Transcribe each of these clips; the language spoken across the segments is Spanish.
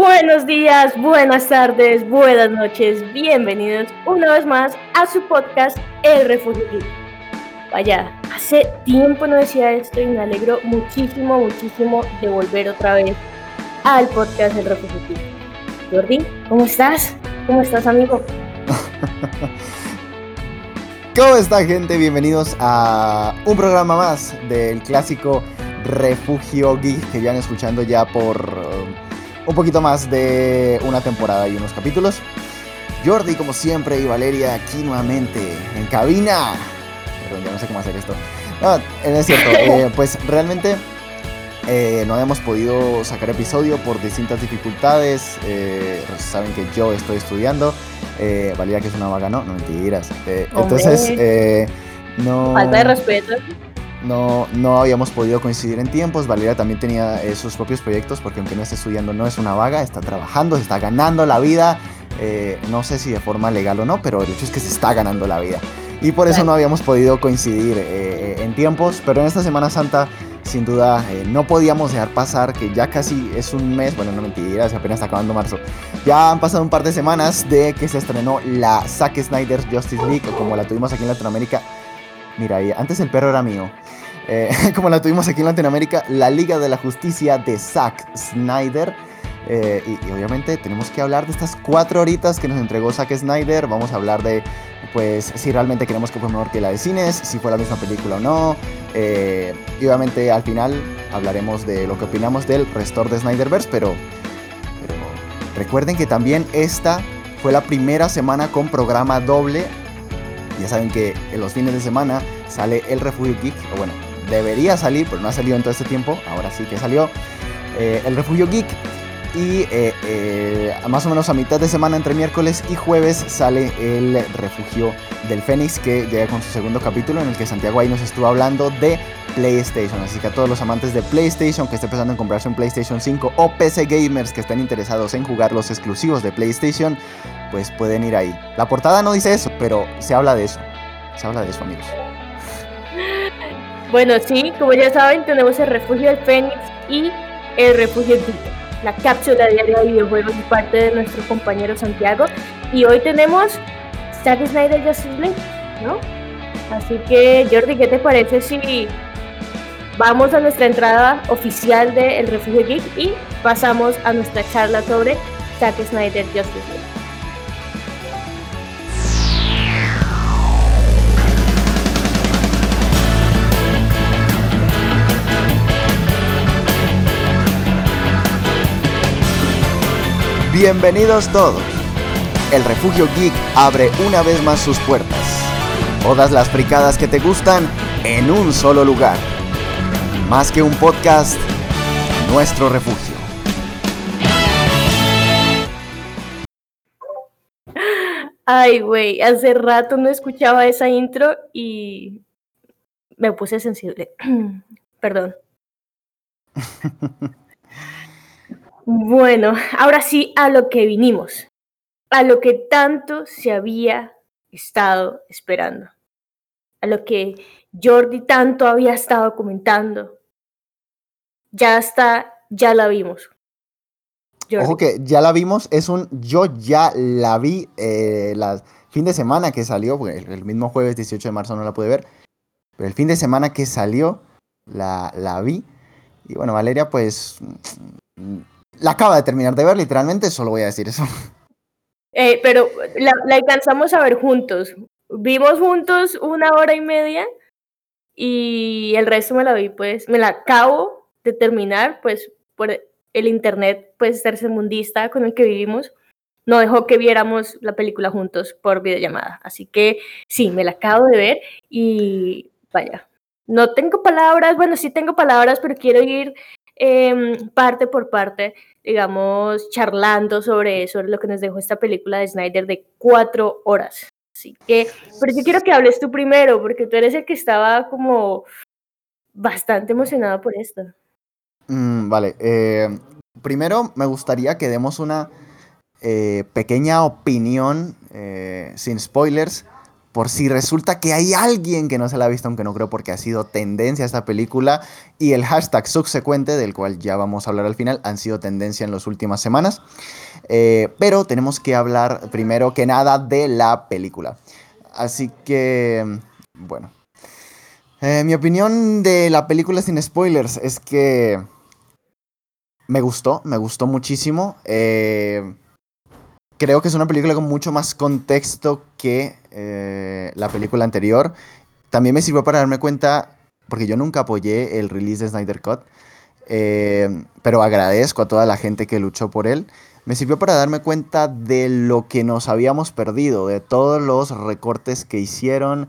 Buenos días, buenas tardes, buenas noches, bienvenidos una vez más a su podcast El Refugio Vaya, hace tiempo no decía esto y me alegro muchísimo, muchísimo de volver otra vez al podcast El Refugio Jordi, ¿cómo estás? ¿Cómo estás, amigo? ¿Cómo está, gente? Bienvenidos a un programa más del clásico Refugio Geek que ya escuchando ya por un poquito más de una temporada y unos capítulos. Jordi, como siempre, y Valeria aquí nuevamente en cabina. Perdón, ya no sé cómo hacer esto. No, es cierto, eh, pues realmente eh, no habíamos podido sacar episodio por distintas dificultades. Eh, saben que yo estoy estudiando. Valeria, que es una vaga, no, no mentiras. entonces, no. Falta de respeto no, no habíamos podido coincidir en tiempos. Valeria también tenía eh, sus propios proyectos porque aunque no esté estudiando no es una vaga, está trabajando, se está ganando la vida. Eh, no sé si de forma legal o no, pero el hecho es que se está ganando la vida. Y por eso no habíamos podido coincidir eh, en tiempos, pero en esta Semana Santa sin duda no podíamos dejar pasar que ya casi es un mes, bueno no mentiras, apenas está acabando marzo. Ya han pasado un par de semanas de que se estrenó la Zack Snyder Justice League, como la tuvimos aquí en Latinoamérica Mira, antes el perro era mío. Eh, como la tuvimos aquí en Latinoamérica, la Liga de la Justicia de Zack Snyder. Eh, y, obviamente tenemos que hablar de estas cuatro horitas que nos entregó Zack Snyder. Vamos a hablar de, pues, si realmente queremos que fue mejor que la de cines, si fue la misma película o no. Eh, y obviamente al final hablaremos de lo que opinamos del restor de Snyderverse, pero, pero recuerden que también esta fue la primera semana con programa doble ya saben que en los fines de semana sale El Refugio Geek, o bueno, debería salir, pero no ha salido en todo este tiempo, ahora sí que salió. Eh, el Refugio Geek y eh, eh, más o menos a mitad de semana entre miércoles y jueves sale el refugio del Fénix que llega con su segundo capítulo en el que Santiago ahí nos estuvo hablando de PlayStation. Así que a todos los amantes de PlayStation que estén pensando en comprarse un PlayStation 5 o PC gamers que estén interesados en jugar los exclusivos de PlayStation, pues pueden ir ahí. La portada no dice eso, pero se habla de eso. Se habla de eso, amigos. Bueno, sí, como ya saben, tenemos el refugio del Fénix y el refugio Geek la cápsula diaria de videojuegos y parte de nuestro compañero Santiago. Y hoy tenemos Zack Snyder Justice League, ¿no? Así que, Jordi, ¿qué te parece si vamos a nuestra entrada oficial de El Refugio Geek y pasamos a nuestra charla sobre Zack Snyder Justice League? Bienvenidos todos. El Refugio Geek abre una vez más sus puertas. Todas las fricadas que te gustan en un solo lugar. Más que un podcast, nuestro refugio. Ay, güey, hace rato no escuchaba esa intro y me puse sensible. Perdón. Bueno, ahora sí a lo que vinimos, a lo que tanto se había estado esperando, a lo que Jordi tanto había estado comentando. Ya está, ya la vimos. Ojo que ya la vimos, es un yo ya la vi eh, el fin de semana que salió, el, mismo jueves 18 de marzo no la pude ver, pero el fin de semana que salió la, la vi. Y bueno, Valeria, pues la acaba de terminar de ver, literalmente, solo voy a decir eso. Eh, pero la, alcanzamos a ver juntos. Vimos juntos una hora y media y el resto me la vi, pues, me la acabo de terminar, pues, por el internet, pues, tercermundista con el que vivimos, no dejó que viéramos la película juntos por videollamada. Así que sí, me la acabo de ver y vaya, no tengo palabras, bueno, sí tengo palabras, pero quiero ir Em, parte por parte, digamos, charlando sobre eso, lo que nos dejó esta película de Snyder de cuatro horas. Así que, pero yo quiero que hables tú primero, porque tú eres el que estaba como bastante emocionado por esto. Mm, vale, eh, primero me gustaría que demos una eh, pequeña opinión, eh, sin spoilers, por si resulta que hay alguien que no se la ha visto, aunque no creo porque ha sido tendencia esta película, y el hashtag subsecuente, del cual ya vamos a hablar al final, han sido tendencia en las últimas semanas. Eh, pero tenemos que hablar primero que nada de la película. Así que, bueno. Eh, mi opinión de la película sin spoilers es que me gustó, me gustó muchísimo. Eh, creo que es una película con mucho más contexto que eh, la película anterior. También me sirvió para darme cuenta, porque yo nunca apoyé el release de Snyder Cut, eh, pero agradezco a toda la gente que luchó por él. Me sirvió para darme cuenta de lo que nos habíamos perdido, de todos los recortes que hicieron.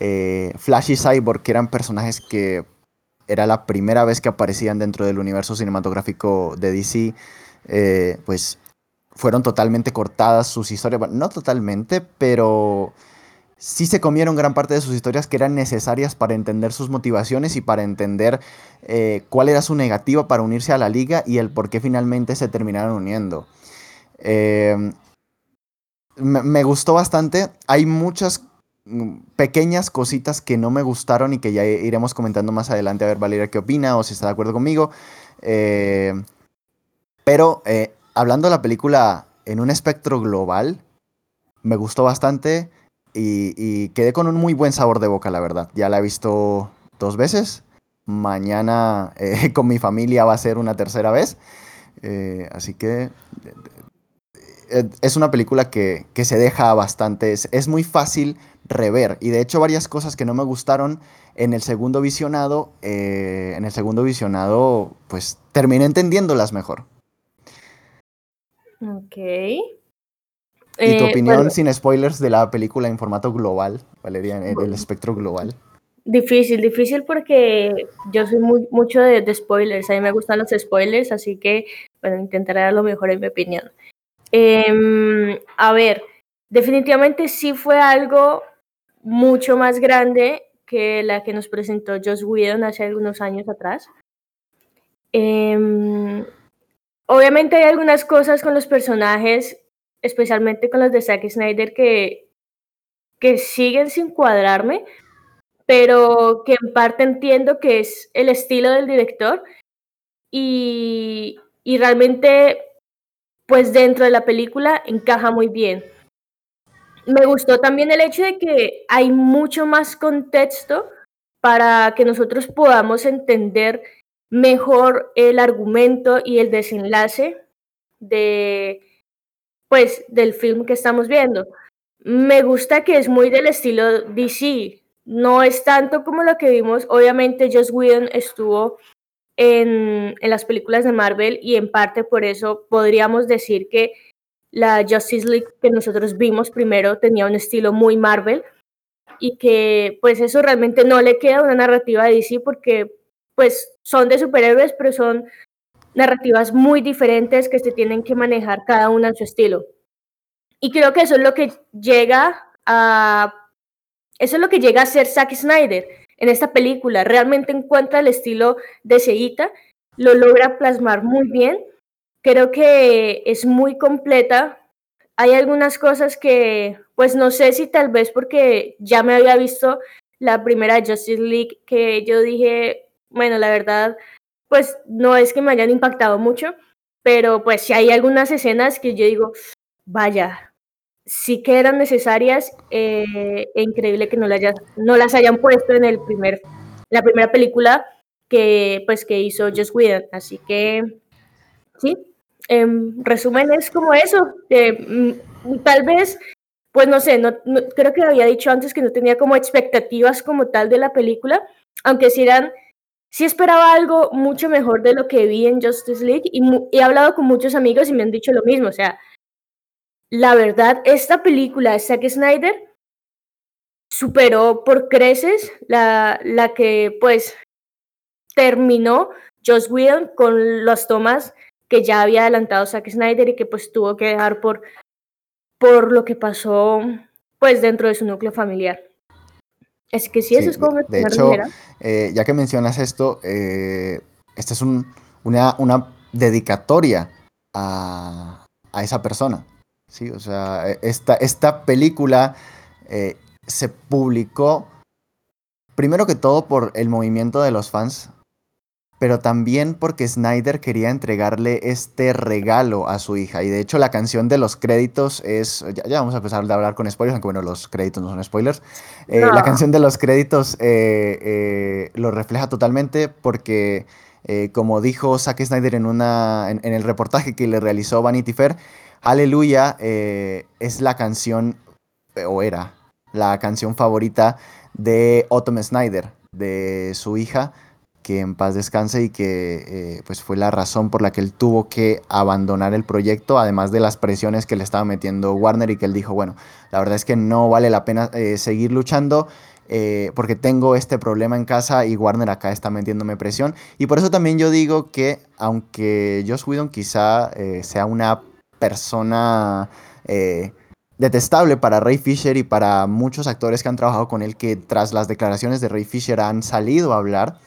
Eh, Flash y Cyborg, que eran personajes que era la primera vez que aparecían dentro del universo cinematográfico de DC, pues fueron totalmente cortadas sus historias. no totalmente, pero sí se comieron gran parte de sus historias que eran necesarias para entender sus motivaciones y para entender eh, cuál era su negativa para unirse a la liga y el por qué finalmente se terminaron uniendo. Em, me, gustó bastante. Hay muchas mm, pequeñas cositas que no me gustaron y que ya iremos comentando más adelante a ver Valeria qué opina o si está de acuerdo conmigo. Eh, pero eh, hablando de la película en un espectro global, me gustó bastante y, quedé con un muy buen sabor de boca, la verdad. Ya la he visto dos veces. Mañana eh, con mi familia va a ser una tercera vez. Eh, así que eh, es una película que, se deja bastante. Es, muy fácil rever. Y de hecho, varias cosas que no me gustaron en el segundo visionado, en el segundo visionado, pues terminé entendiéndolas mejor. Ok. ¿Y tu eh, opinión sin spoilers de la película en formato global, Valeria, en el espectro global? Difícil, difícil porque yo soy muy, mucho de, spoilers, a mí me gustan los spoilers, así que bueno, intentaré dar lo mejor en mi opinión. Em, a ver, definitivamente sí fue algo mucho más grande que la que nos presentó Joss Whedon hace algunos años atrás. Eh, Obviamente hay algunas cosas con los personajes, especialmente con los de Zack Snyder, que, que siguen sin cuadrarme, pero que en parte entiendo que es el estilo del director y, y realmente, pues dentro de la película encaja muy bien. Me gustó también el hecho de que hay mucho más contexto para que nosotros podamos entender mejor el argumento y el desenlace de pues del film que estamos viendo. Me gusta que es muy del estilo DC, no es tanto como lo que vimos, obviamente Joss Whedon estuvo en, en las películas de Marvel y en parte por eso podríamos decir que la Justice League que nosotros vimos primero tenía un estilo muy Marvel y que pues eso realmente no le queda una narrativa de DC porque pues son de superhéroes, pero son narrativas muy diferentes que se tienen que manejar cada una en su estilo. Y creo que eso es lo que llega a eso es lo que llega a ser Zack Snyder en esta película. Realmente encuentra el estilo de Seguita, lo logra plasmar muy bien. Creo que es muy completa. Hay algunas cosas que, pues no sé si tal vez porque ya me había visto la primera Justice League, que yo dije, bueno, la verdad, pues no es que me hayan impactado mucho, pero pues si hay algunas escenas que yo digo, vaya, sí que eran necesarias, eh, e increíble que no, no las hayan puesto en el primer, la primera película que pues que hizo Just Whedon, así que sí, en resumen es como eso, mm, tal vez pues no sé, no, creo que había dicho antes que no tenía como expectativas como tal de la película, aunque sí eran sí esperaba algo mucho mejor de lo que vi en Justice League y he hablado con muchos amigos y me han dicho lo mismo. O sea, la verdad, esta película de Zack Snyder superó por creces la, la que pues terminó Joss Whedon con las tomas que ya había adelantado Zack Snyder y que pues tuvo que dejar por, por lo que pasó pues dentro de su núcleo familiar. Es que sí, eso es como... De, hecho, eh, ya que mencionas esto, eh, esta es una, una, dedicatoria a, a, esa persona. Sí, o sea, esta, esta película eh, se publicó primero que todo por el movimiento de los fans, pero también porque Snyder quería entregarle este regalo a su hija. Y de hecho la canción de los créditos es, ya, vamos a empezar a hablar con spoilers, aunque bueno, los créditos no son spoilers. Eh, la canción de los créditos eh, eh, lo refleja totalmente porque, como dijo Zack Snyder en, una, en, el reportaje que le realizó Vanity Fair, Aleluya es la canción, o era la canción favorita de Autumn Snyder, de su hija que en paz descanse y que eh, pues fue la razón por la que él tuvo que abandonar el proyecto, además de las presiones que le estaba metiendo Warner y que él dijo, bueno, la verdad es que no vale la pena eh, seguir luchando. Eh, porque tengo este problema en casa y Warner acá está metiéndome presión. Y por eso también yo digo que aunque Josh Whedon quizá sea una persona detestable para Ray Fisher y para muchos actores que han trabajado con él que tras las declaraciones de Ray Fisher han salido a hablar,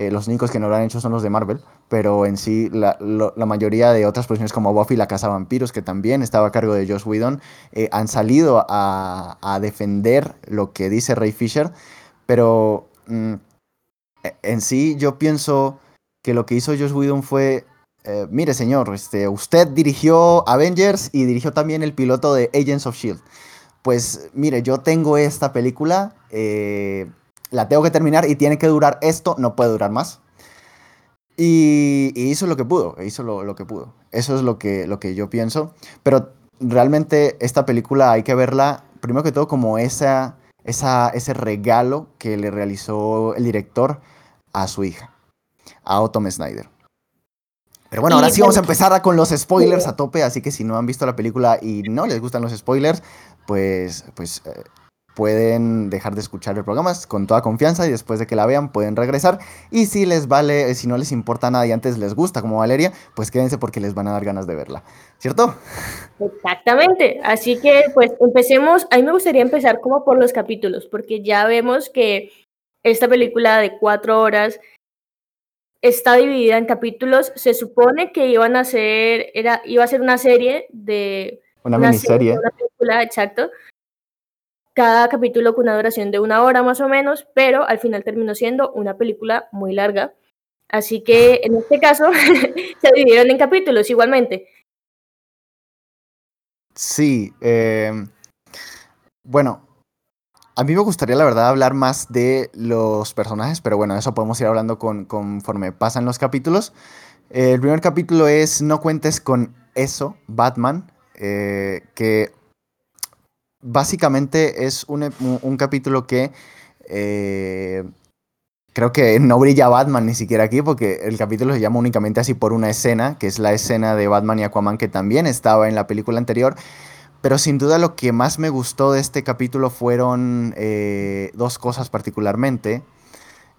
eh, los únicos que no lo han hecho son los de Marvel, pero en sí la, mayoría de otras producciones como Buffy la Casa Vampiros, que también estaba a cargo de Josh Whedon, eh, han salido a, defender lo que dice Ray Fisher, pero mm, e, en sí yo pienso que lo que hizo Josh Whedon fue, eh, mire señor, este, usted dirigió Avengers y dirigió también el piloto de Agents of Shield. Pues mire, yo tengo esta película, la tengo que terminar y tiene que durar esto, no puede durar más. Y, hizo lo que pudo, hizo lo, que pudo. Eso es lo que, lo que yo pienso. Pero realmente esta película hay que verla, primero que todo, como esa, esa, ese regalo que le realizó el director a su hija, a Tom Snyder. Pero bueno, ahora sí vamos a empezar con los spoilers a tope, así que si no han visto la película y no les gustan los spoilers, pues, pues eh, pueden dejar de escuchar el programa con toda confianza y después de que la vean pueden regresar. Y si les vale, si no les importa nada y antes les gusta como Valeria, pues quédense porque les van a dar ganas de verla. ¿Cierto? Exactamente. Así que pues empecemos. A mí me gustaría empezar como por los capítulos, porque ya vemos que esta película de cuatro horas está dividida en capítulos. Se supone que iban a ser, era, iba a ser una serie de... Una, miniserie. una película, exacto cada capítulo con una duración de una hora más o menos, pero al final terminó siendo una película muy larga. Así que en este caso se dividieron en capítulos igualmente. Sí, em, bueno, a mí me gustaría la verdad hablar más de los personajes, pero bueno, eso podemos ir hablando con, conforme pasan los capítulos. el primer capítulo es No cuentes con eso, Batman, eh, que básicamente es un, un capítulo que eh, creo que no brilla Batman ni siquiera aquí porque el capítulo se llama únicamente así por una escena, que es la escena de Batman y Aquaman que también estaba en la película anterior. Pero sin duda lo que más me gustó de este capítulo fueron eh, dos cosas particularmente.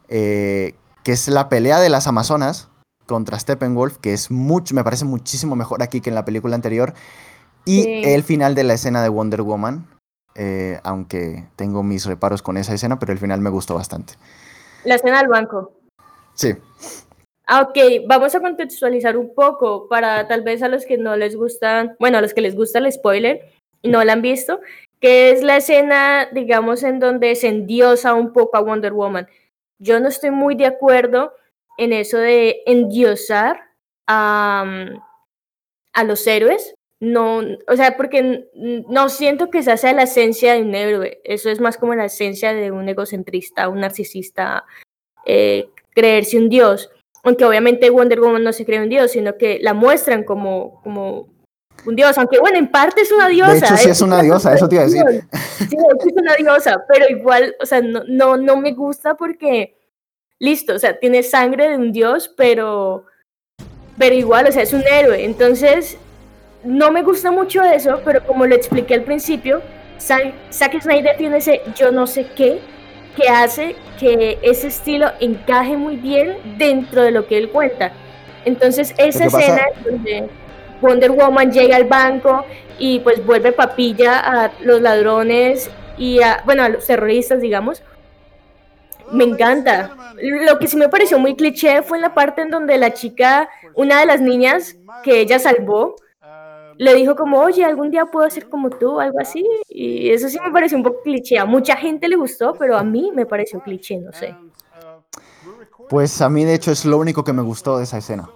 Eh, que es la pelea de las Amazonas contra Steppenwolf, que es mucho, me parece muchísimo mejor aquí que en la película anterior. Y el final de la escena de Wonder Woman, eh, aunque tengo mis reparos con esa escena, pero el final me gustó bastante. La escena del banco. Sí. Ah, ok, vamos a contextualizar un poco para tal vez a los que no les gustan, bueno, a los que les gusta el spoiler y no la han visto, que es la escena, digamos, en donde se endiosa un poco a Wonder Woman. Yo no estoy muy de acuerdo en eso de endiosar a, a los héroes, no, o sea, porque no siento que esa sea la esencia de un héroe, eso es más como la esencia de un egocentrista, un narcisista, eh, creerse un dios, aunque obviamente Wonder Woman no se cree un dios, sino que la muestran como, como un dios, aunque bueno, en parte es una diosa. De hecho, sí es, una diosa, eso te iba a decir. Sí, es una diosa, pero igual, o sea, no, no, no me gusta porque, listo, o sea, tiene sangre de un dios, pero, pero igual, o sea, es un héroe, entonces no me gusta mucho eso, pero como lo expliqué al principio, Zack Snyder tiene ese yo no sé qué que hace que ese estilo encaje muy bien dentro de lo que él cuenta. Entonces, esa escena donde Wonder Woman llega al banco y pues vuelve papilla a los ladrones y a, bueno, a los terroristas, digamos, me encanta. Lo que sí me pareció muy cliché fue en la parte en donde la chica, una de las niñas que ella salvó, le dijo como, oye, algún día puedo ser como tú, algo así. Y eso sí me pareció un poco cliché. A mucha gente le gustó, pero a mí me pareció cliché, no sé. Pues a mí de hecho es lo único que me gustó de esa escena.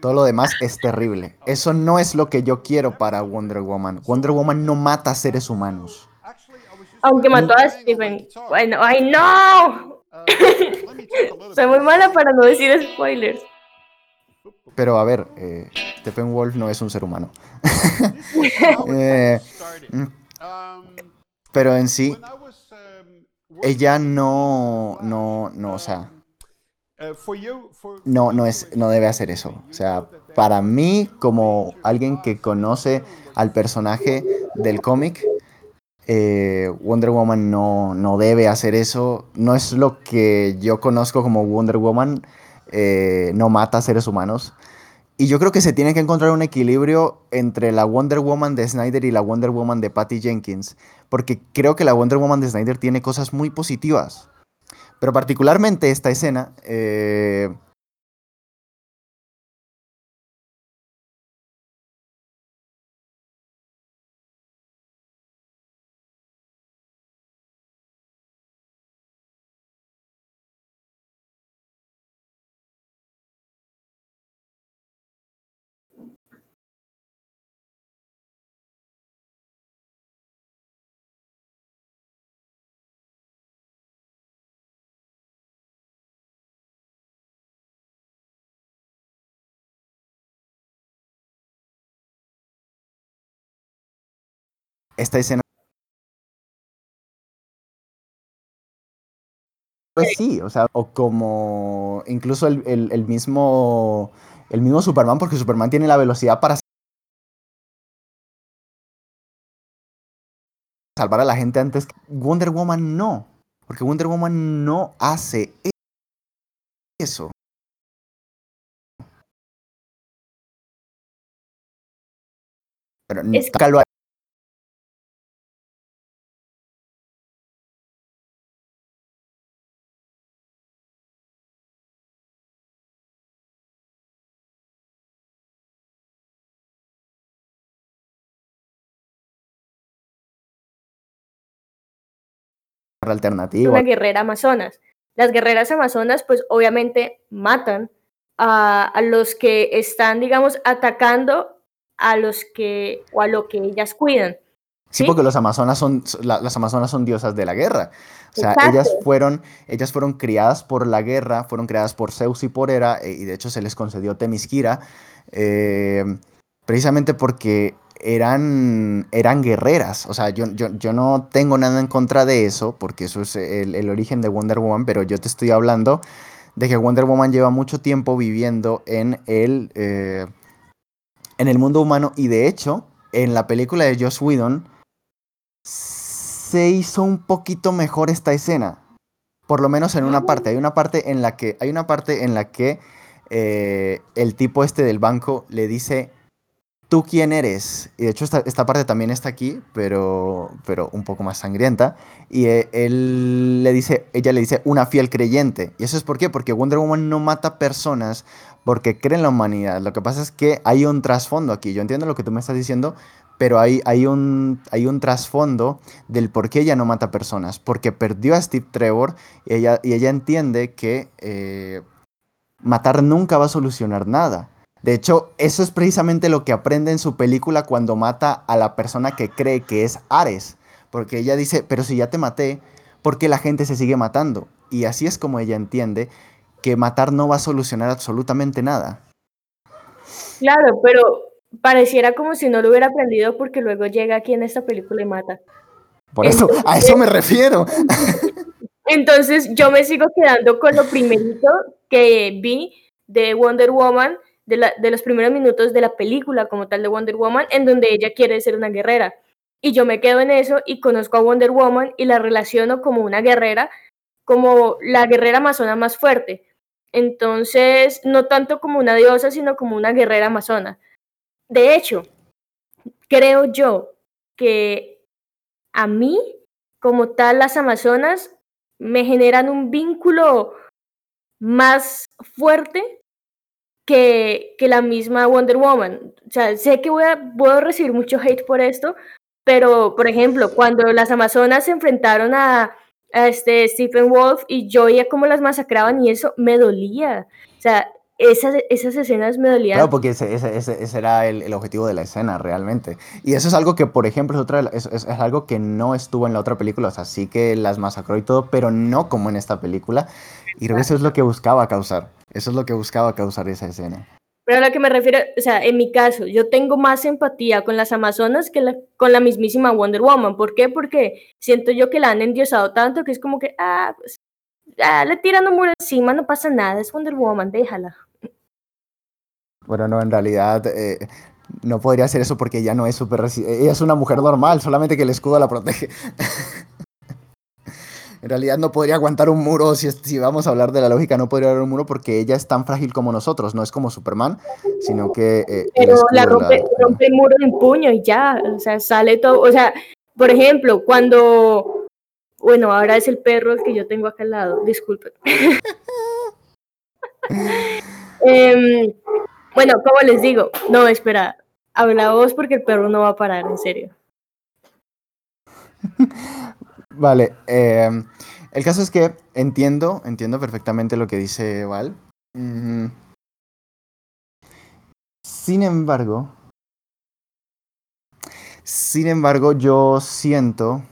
Todo lo demás es terrible. Eso no es lo que yo quiero para Wonder Woman. Wonder Woman no mata seres humanos. Aunque mató a Stephen. Bueno, ¡ay no! Soy muy mala para no decir spoilers. Pero a ver, eh, Steppenwolf no es un ser humano. Eh, pero en sí, ella no, no, no, o sea, no, no es, no debe hacer eso. O sea, para mí, como alguien que conoce al personaje del cómic, eh, Wonder Woman no, no, debe hacer eso. No es lo que yo conozco como Wonder Woman. Eh, no mata seres humanos. Y yo creo que se tiene que encontrar un equilibrio entre la Wonder Woman de Snyder y la Wonder Woman de Patty Jenkins. Porque creo que la Wonder Woman de Snyder tiene cosas muy positivas. Pero particularmente esta escena... Eh, esta escena... Pues sí, o sea, o como incluso el, el, mismo el mismo Superman, porque Superman tiene la velocidad para salvar a la gente antes. Wonder Woman no, porque Wonder Woman no hace eso. Pero alternativa. Una guerrera amazonas. Las guerreras amazonas, pues obviamente matan a, a, los que están, digamos, atacando a los que o a lo que ellas cuidan. Sí, porque los amazonas son, las amazonas son diosas de la guerra. O sea, ellas fueron, ellas fueron criadas por la guerra, fueron criadas por Zeus y por Hera, eh, y de hecho se les concedió Temisquira, eh, precisamente porque eran, eran guerreras. O sea, yo, yo, yo, no tengo nada en contra de eso, porque eso es el, el, origen de Wonder Woman, pero yo te estoy hablando de que Wonder Woman lleva mucho tiempo viviendo en el, eh, en el mundo humano y de hecho, en la película de Joss Whedon se hizo un poquito mejor esta escena. Por lo menos en una parte. Hay una parte en la que, hay una parte en la que eh, el tipo este del banco le dice ¿Tú quién eres? Y de hecho esta, esta, parte también está aquí, pero, pero un poco más sangrienta. Y eh, él le dice, ella le dice, una fiel creyente. ¿Y eso es por qué? Porque Wonder Woman no mata personas porque cree en la humanidad. Lo que pasa es que hay un trasfondo aquí. Yo entiendo lo que tú me estás diciendo, pero hay, hay un, hay un trasfondo del por qué ella no mata personas. Porque perdió a Steve Trevor y ella, y ella entiende que eh, matar nunca va a solucionar nada de hecho, eso es precisamente lo que aprende en su película cuando mata a la persona que cree que es Ares. Porque ella dice, pero si ya te maté, ¿por qué la gente se sigue matando? Y así es como ella entiende que matar no va a solucionar absolutamente nada. Claro, pero pareciera como si no lo hubiera aprendido porque luego llega aquí en esta película y mata. Por eso, a eso me refiero. Entonces yo me sigo quedando con lo primerito que vi de Wonder Woman de, los primeros minutos de la película como tal de Wonder Woman, en donde ella quiere ser una guerrera. Y yo me quedo en eso y conozco a Wonder Woman y la relaciono como una guerrera, como la guerrera amazona más fuerte. Entonces, no tanto como una diosa, sino como una guerrera amazona. De hecho, creo yo que a mí, como tal, las amazonas me generan un vínculo más fuerte que, que la misma Wonder Woman. O sea, sé que voy a, puedo recibir mucho hate por esto, pero, por ejemplo, cuando las Amazonas se enfrentaron a, este Stephen Wolf y yo veía cómo las masacraban y eso me dolía. O sea, esas, esas escenas me dolían. Claro, porque ese, ese, ese, era el, el, objetivo de la escena, realmente. Y eso es algo que, por ejemplo, es, otra, es, es, es, algo que no estuvo en la otra película. O sea, sí que las masacró y todo, pero no como en esta película. Y creo que eso es lo que buscaba causar. Eso es lo que buscaba causar esa escena. Pero a lo que me refiero, o sea, en mi caso, yo tengo más empatía con las Amazonas que la, con la mismísima Wonder Woman. ¿Por qué? Porque siento yo que la han endiosado tanto que es como que, ah, pues, ah, le tiran un muro encima, no pasa nada, es Wonder Woman, déjala. Bueno, no, en realidad eh, no podría hacer eso porque ella no es súper... Ella es una mujer normal, solamente que el escudo la protege. en realidad no podría aguantar un muro, si, si, vamos a hablar de la lógica, no podría haber un muro porque ella es tan frágil como nosotros, no es como Superman, sino que... Eh, Pero la rompe, la... rompe, el muro en puño y ya, o sea, sale todo, o sea, por ejemplo, cuando... Bueno, ahora es el perro el que yo tengo acá al lado, disculpen. eh, bueno, como les digo, no, espera, habla vos porque el perro no va a parar, en serio. Vale, eh, el caso es que entiendo, entiendo perfectamente lo que dice Val. Mm. Sin embargo, sin embargo, yo siento.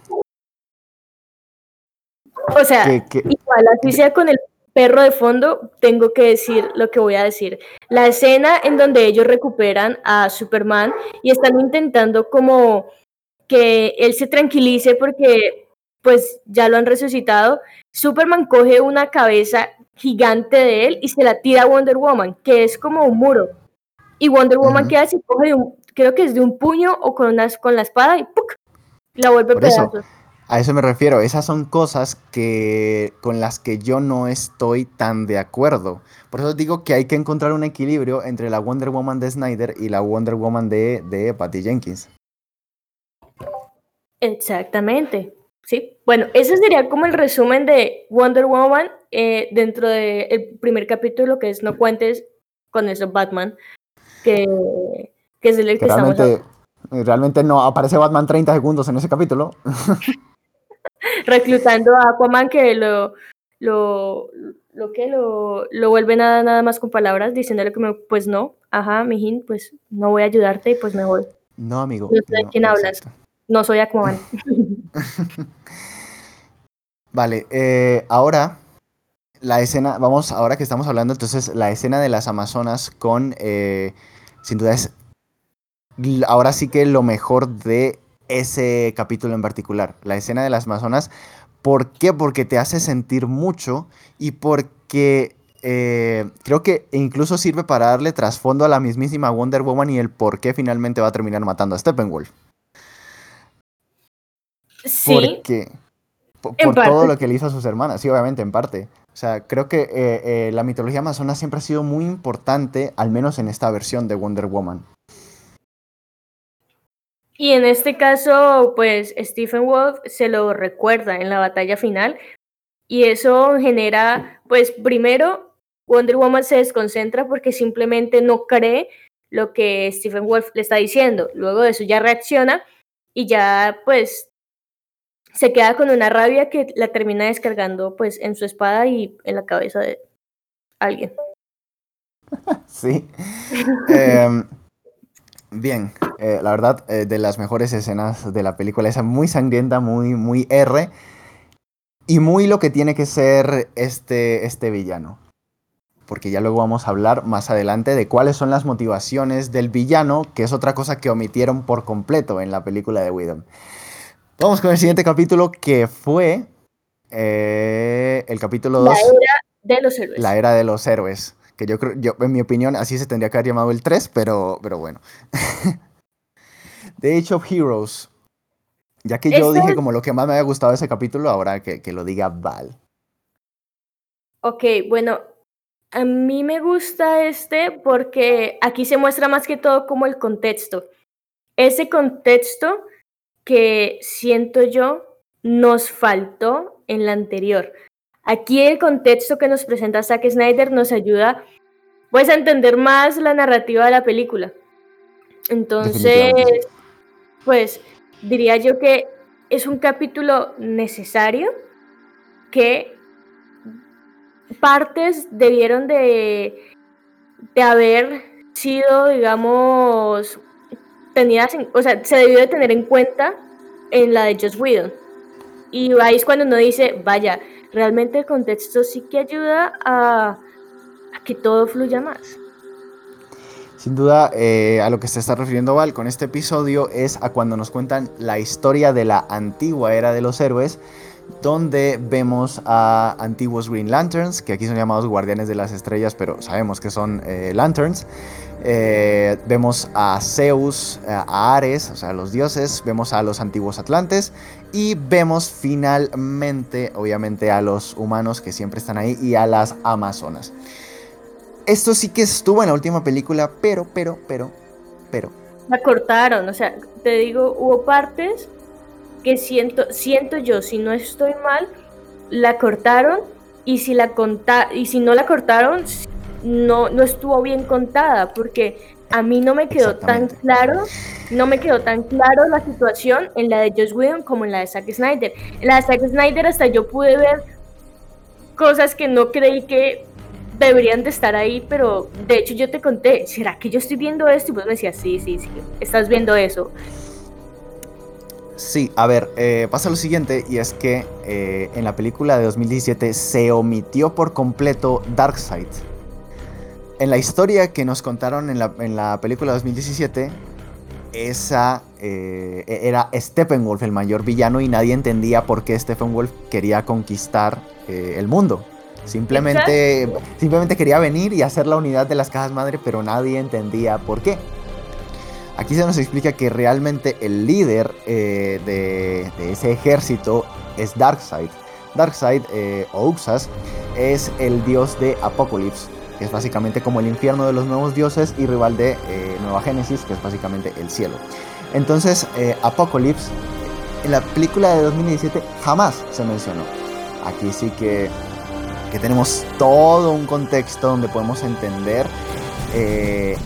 O sea, que, que, igual así sea con el perro de fondo, tengo que decir lo que voy a decir. La escena en donde ellos recuperan a Superman y están intentando como que él se tranquilice porque pues ya lo han resucitado. Superman coge una cabeza gigante de él y se la tira a Wonder Woman, que es como un muro. Y Wonder Woman uh -huh. queda así, coge de un, creo que es de un puño o con, unas, con la espada y ¡puc! la vuelve Por pedazos. Eso. A eso me refiero, esas son cosas que con las que yo no estoy tan de acuerdo. Por eso digo que hay que encontrar un equilibrio entre la Wonder Woman de Snyder y la Wonder Woman de, de Patty Jenkins. Exactamente. Sí, bueno, ese sería como el resumen de Wonder Woman eh, dentro del de primer capítulo que es No cuentes con eso Batman, que, que es el que, que realmente, realmente no aparece Batman 30 segundos en ese capítulo. reclutando a Aquaman que lo, lo, lo que lo, lo vuelve nada, nada más con palabras, diciéndole como, pues no, ajá, mijín, pues no voy a ayudarte y pues me voy. No, amigo. No sé de quién hablas. No soy Aquaman. vale, eh, ahora la escena, vamos, ahora que estamos hablando, entonces la escena de las Amazonas con, eh, sin duda es, ahora sí que lo mejor de ese capítulo en particular, la escena de las Amazonas. ¿Por qué? Porque te hace sentir mucho y porque eh, creo que incluso sirve para darle trasfondo a la mismísima Wonder Woman y el por qué finalmente va a terminar matando a Steppenwolf. Sí. Porque, por, por todo lo que le hizo a sus hermanas, sí, obviamente, en parte. O sea, creo que eh, eh, la mitología amazona siempre ha sido muy importante, al menos en esta versión de Wonder Woman. Y en este caso, pues Stephen Wolf se lo recuerda en la batalla final y eso genera, pues primero, Wonder Woman se desconcentra porque simplemente no cree lo que Stephen Wolf le está diciendo. Luego de eso ya reacciona y ya pues se queda con una rabia que la termina descargando pues en su espada y en la cabeza de alguien. Sí. eh, Bien, eh, la verdad, eh, de las mejores escenas de la película, esa muy sangrienta, muy, muy R, y muy lo que tiene que ser este, este villano. Porque ya luego vamos a hablar más adelante de cuáles son las motivaciones del villano, que es otra cosa que omitieron por completo en la película de Widom. Vamos con el siguiente capítulo, que fue eh, el capítulo 2. La era de los héroes. La era de los héroes que yo creo, yo, en mi opinión, así se tendría que haber llamado el 3, pero, pero bueno. The Age of Heroes. Ya que yo dije como lo que más me había gustado de ese capítulo, ahora que, que lo diga Val. Ok, bueno, a mí me gusta este porque aquí se muestra más que todo como el contexto. Ese contexto que siento yo nos faltó en la anterior. Aquí el contexto que nos presenta Zack Snyder nos ayuda puedes entender más la narrativa de la película. Entonces, pues diría yo que es un capítulo necesario que partes debieron de, de haber sido, digamos, tenidas, en, o sea, se debió de tener en cuenta en la de Joss Whedon. Y ahí es cuando uno dice, vaya, realmente el contexto sí que ayuda a, que todo fluya más. Sin duda, eh, a lo que se está refiriendo Val con este episodio es a cuando nos cuentan la historia de la antigua era de los héroes, donde vemos a antiguos Green Lanterns, que aquí son llamados guardianes de las estrellas, pero sabemos que son eh, lanterns. Eh, vemos a Zeus, a Ares, o sea, los dioses, vemos a los antiguos atlantes y vemos finalmente, obviamente, a los humanos que siempre están ahí y a las amazonas. Esto sí que estuvo en la última película, pero, pero, pero, pero. La cortaron, o sea, te digo, hubo partes que siento, siento yo, si no estoy mal, la cortaron y si, la conta y si no la cortaron, no, no estuvo bien contada, porque a mí no me quedó tan claro, no me quedó tan claro la situación en la de Josh Whedon como en la de Zack Snyder. En la de Zack Snyder hasta yo pude ver cosas que no creí que deberían de estar ahí, pero de hecho yo te conté, ¿será que yo estoy viendo esto? Y vos me decías, sí, sí, sí, estás viendo eso. Sí, a ver, eh, pasa lo siguiente, y es que eh, en la película de 2017 se omitió por completo Darkseid en la historia que nos contaron en la, película 2017, esa eh, era Steppenwolf el mayor villano y nadie entendía por qué Steppenwolf quería conquistar el mundo. Simplemente, simplemente quería venir y hacer la unidad de las cajas madre, pero nadie entendía por qué. Aquí se nos explica que realmente el líder eh, de, ese ejército es Darkseid. Darkseid o Uxas es el dios de Apocalypse que es básicamente como el infierno de los nuevos dioses, y rival de eh, Nueva Génesis, que es básicamente el cielo. Entonces, eh, Apocalypse, en la película de 2017 jamás se mencionó. Aquí sí que, que tenemos todo un contexto donde podemos entender eh,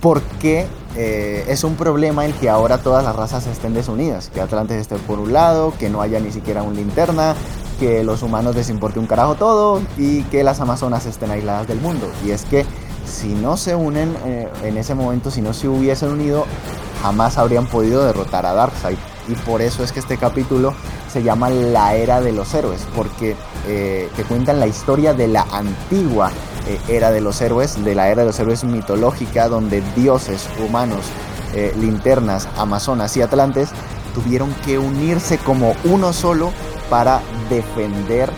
por qué es un problema el que ahora todas las razas estén desunidas, que Atlantis esté por un lado, que no haya ni siquiera un linterna, que los humanos les importe un carajo todo y que las amazonas estén aisladas del mundo. Y es que si no se unen eh, en ese momento, si no se hubiesen unido, jamás habrían podido derrotar a Darkseid. Y por eso es que este capítulo se llama La Era de los Héroes, porque eh, te cuentan la historia de la antigua eh, Era de los Héroes, de la Era de los Héroes mitológica, donde dioses, humanos, linternas, amazonas y atlantes tuvieron que unirse como uno solo para defender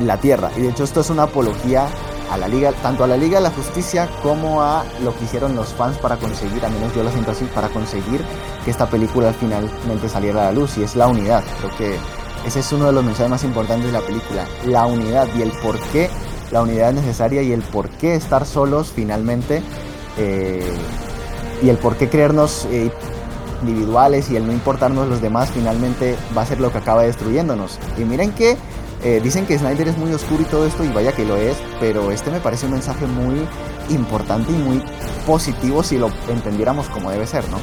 la tierra. Y de hecho esto es una apología a la liga, tanto a la Liga de la Justicia como a lo que hicieron los fans para conseguir, a menos yo lo siento así, para conseguir que esta película finalmente saliera a la luz y es la unidad. Creo que ese es uno de los mensajes más importantes de la película, la unidad y el por qué la unidad es necesaria y el por qué estar solos finalmente eh, y el por qué creernos eh, individuales y el no importarnos los demás finalmente va a ser lo que acaba destruyéndonos. Y miren que eh, dicen que Snyder es muy oscuro y todo esto, y vaya que lo es, pero este me parece un mensaje muy importante y muy positivo si lo entendiéramos como debe ser, ¿no?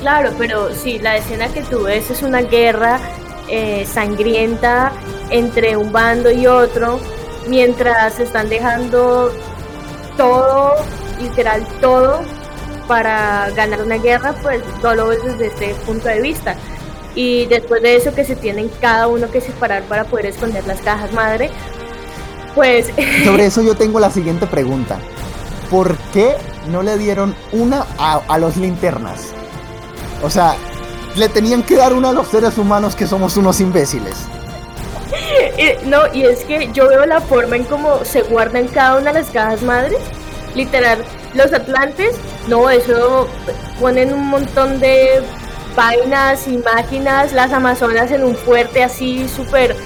Claro, pero sí, la escena que tú ves es una guerra eh, sangrienta entre un bando y otro, mientras están dejando todo, literal todo, para ganar una guerra, pues no lo ves desde este punto de vista. Y después de eso que se tienen cada uno que separar para poder esconder las cajas madre, pues... Sobre eso yo tengo la siguiente pregunta. ¿Por qué no le dieron una a, a los linternas? O sea, le tenían que dar una a los seres humanos que somos unos imbéciles. No, y es que yo veo la forma en cómo se guardan cada una de las cajas madres. Literal, los atlantes, no, eso ponen un montón de vainas y máquinas, las amazonas en un fuerte así súper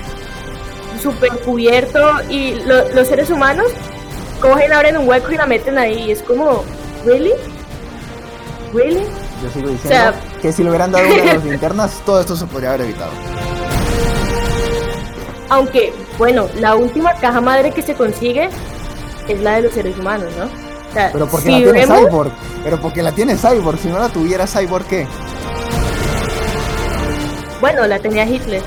súper cubierto y los seres humanos cogen, abren un hueco y la meten ahí. Es como, ¿really? ¿Really? Yo sigo diciendo que si le hubieran dado una de las linternas, todo esto se podría haber evitado. Aunque, bueno, la última caja madre que se consigue es la de los seres humanos, ¿no? pero porque la tiene Cyborg, pero porque la tiene Cyborg, si no la tuviera Cyborg, ¿qué? Bueno, la tenía Hitler.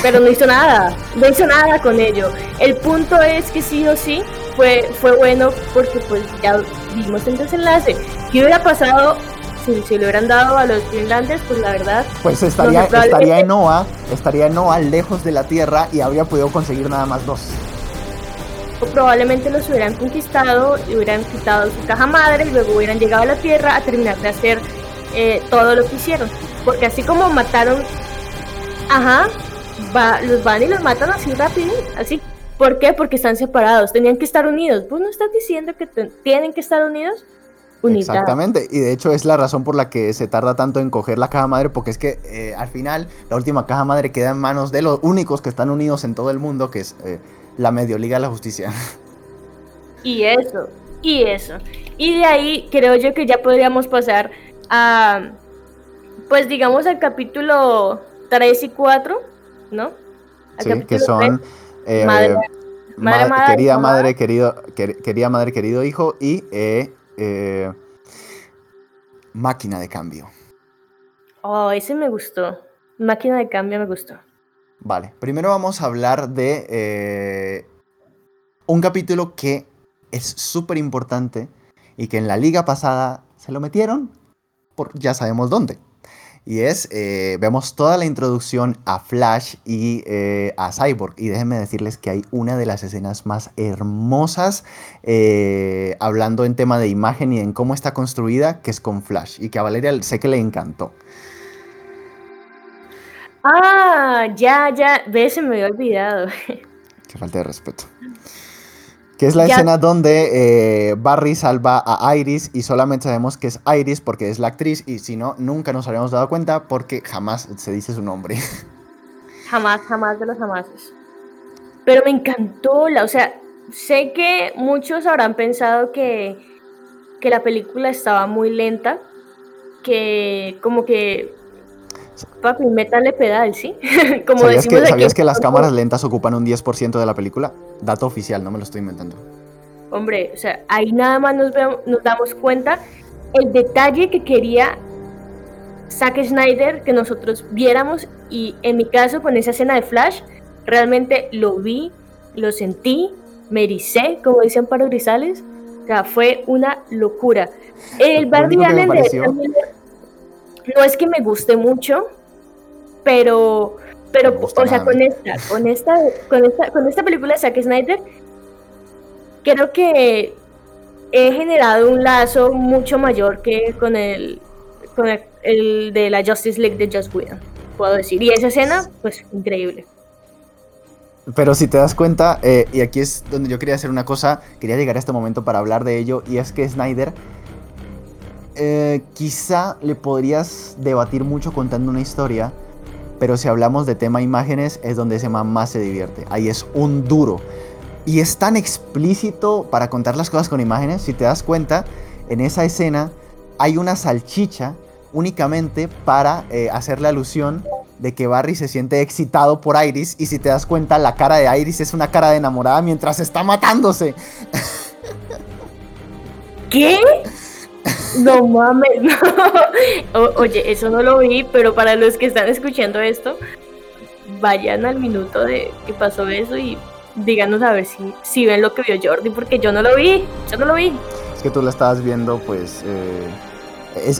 Pero no hizo nada, no hizo nada con ello. El punto es que sí o sí fue, fue bueno porque pues ya vimos el desenlace. ¿Qué hubiera pasado si, si le hubieran dado a los Finlanders? Pues la verdad... Pues estaría, estaría en Noah, estaría en Noah lejos de la Tierra y habría podido conseguir nada más dos. O probablemente los hubieran conquistado y hubieran quitado su caja madre y luego hubieran llegado a la Tierra a terminar de hacer eh, todo lo que hicieron. Porque así como mataron, ajá, los van y los matan así rápido, así. ¿Por qué? Porque están separados, tenían que estar unidos. ¿Vos no estás diciendo que tienen que estar unidos? Exactamente, y de hecho es la razón por la que se tarda tanto en coger la caja madre, porque es que eh, al final la última caja madre queda en manos de los únicos que están unidos en todo el mundo, que es eh, la medio liga de la justicia. Y eso, y eso. Y de ahí creo yo que ya podríamos pasar a, pues digamos al capítulo 3 y 4, ¿no? sí, que son eh, madre, madre, querida madre, querido, querida madre, querido hijo y eh, eh, máquina de cambio. Oh, ese me gustó. Máquina de cambio me gustó. Vale, primero vamos a hablar de un capítulo que es súper importante y que en la liga pasada se lo metieron por ya sabemos dónde. Y es, eh, vemos toda la introducción a Flash y eh, a Cyborg. Y déjenme decirles que hay una de las escenas más hermosas eh, hablando en tema de imagen y en cómo está construida, que es con Flash. Y que a Valeria sé que le encantó. Ah, ya, ya, de ese me había olvidado. Qué falta de respeto. Que es la escena donde eh, Barry salva a Iris y solamente sabemos que es Iris porque es la actriz y si no, nunca nos habríamos dado cuenta porque jamás se dice su nombre. Jamás, jamás de los jamases. Pero me encantó, la, o sea, sé que muchos habrán pensado que, que la película estaba muy lenta, que como que Papi, métale pedal, ¿sí? Como ¿Sabías, que, ¿sabías que las cámaras lentas ocupan un 10% de la película? Dato oficial, no me lo estoy inventando. Hombre, o sea, ahí nada más nos, nos damos cuenta el detalle que quería Zack Snyder que nosotros viéramos y en mi caso con esa escena de Flash, realmente lo vi, lo sentí, me ericé, como dicen para Grisales, o sea, fue una locura. El Barry Allen de no es que me guste mucho, pero, pero, o sea, con esta, con esta, con esta, con esta película de Zack Snyder, creo que he generado un lazo mucho mayor que con el, con el, de la Justice League de Just Whedon, puedo decir. Y esa escena, pues, increíble. Pero si te das cuenta, eh, y aquí es donde yo quería hacer una cosa, quería llegar a este momento para hablar de ello, y es que Snyder eh, quizá le podrías debatir mucho contando una historia, pero si hablamos de tema imágenes es donde ese man más se divierte. Ahí es un duro. Y es tan explícito para contar las cosas con imágenes, si te das cuenta, en esa escena hay una salchicha únicamente para eh, hacerle alusión de que Barry se siente excitado por Iris y si te das cuenta la cara de Iris es una cara de enamorada mientras está matándose. ¿Qué? No mames, no. oye, eso no lo vi, pero para los que están escuchando esto, vayan al minuto de que pasó eso y díganos a ver si, si ven lo que vio Jordi, porque yo no lo vi, yo no lo vi. Es que tú lo estabas viendo, pues. Eh,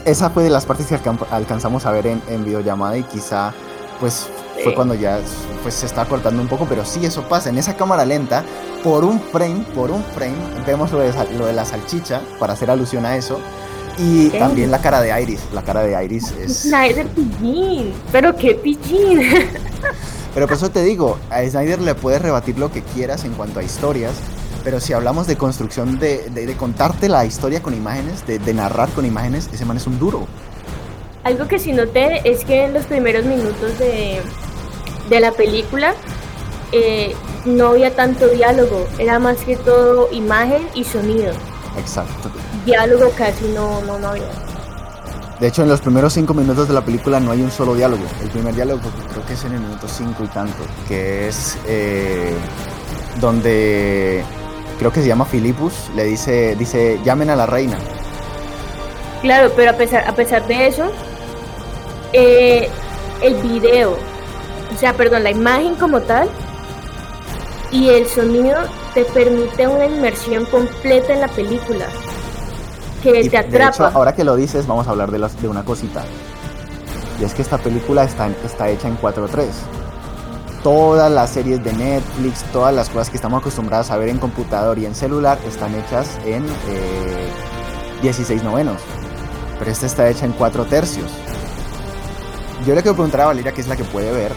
esa fue de las partes que alcanzamos a ver en, en videollamada y quizá, pues, fue cuando ya pues, se está cortando un poco, pero sí, eso pasa. En esa cámara lenta, por un frame, por un frame, vemos lo de, lo de la salchicha, para hacer alusión a eso. Y también la cara de Iris. La cara de Iris es. Snyder pillín. Pero qué pillín. Pero por eso te digo, a Snyder le puedes rebatir lo que quieras en cuanto a historias. Pero si hablamos de construcción, de, de, contarte la historia con imágenes, de, de, narrar con imágenes, ese man es un duro. Algo que sí noté es que en los primeros minutos de, de la película eh, no había tanto diálogo, era más que todo imagen y sonido. Exacto. Diálogo casi no, no, no había. De hecho, en los primeros cinco minutos de la película no hay un solo diálogo. El primer diálogo creo que es en el minuto cinco y tanto, que es eh, donde creo que se llama Filipus, le dice, dice, llamen a la reina. Claro, pero a pesar, a pesar de eso, eh, el video, o sea, perdón, la imagen como tal y el sonido te permite una inmersión completa en la película que te atrapa. De hecho, ahora que lo dices, vamos a hablar de, las, de una cosita. Y es que esta película está, está hecha en 4.3. Todas las series de Netflix, todas las cosas que estamos acostumbrados a ver en computador y en celular están hechas en 16 eh, novenos. Pero esta está hecha en 4 tercios. Yo le quiero preguntar a Valeria, que es la que puede ver,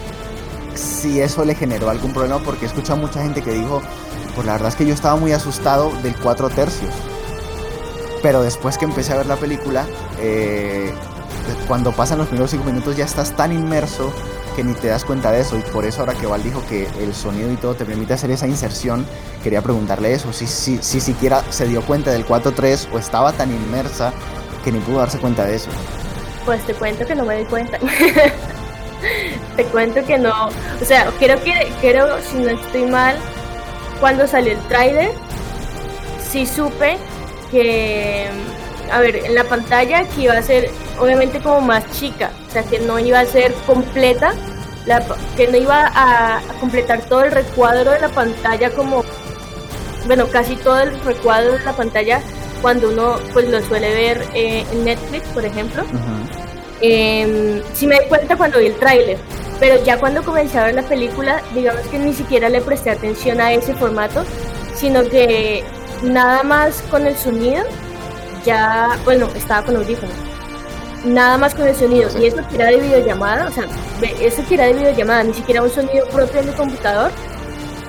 si eso le generó algún problema, porque he escuchado a mucha gente que dijo, pues la verdad es que yo estaba muy asustado del 4 tercios. Pero después que empecé a ver la película, eh, cuando pasan los primeros 5 minutos ya estás tan inmerso que ni te das cuenta de eso. Y por eso ahora que Val dijo que el sonido y todo te permite hacer esa inserción, quería preguntarle eso, si, si, si siquiera se dio cuenta del 4-3 o estaba tan inmersa que ni pudo darse cuenta de eso. Pues te cuento que no me di cuenta. te cuento que no. O sea, creo que, creo, si no estoy mal, cuando salió el tráiler, sí supe que, a ver, en la pantalla que iba a ser obviamente como más chica, o sea, que no iba a ser completa, que no iba a, completar todo el recuadro de la pantalla como, bueno, casi todo el recuadro de la pantalla cuando uno pues lo suele ver eh, en Netflix, por ejemplo. Em, sí me di cuenta cuando vi el tráiler, pero ya cuando comencé a ver la película, digamos que ni siquiera le presté atención a ese formato, sino que nada más con el sonido, ya, bueno, estaba con audífonos, nada más con el sonido, y eso que era de videollamada, o sea, eso que era de videollamada, ni siquiera un sonido propio en mi computador,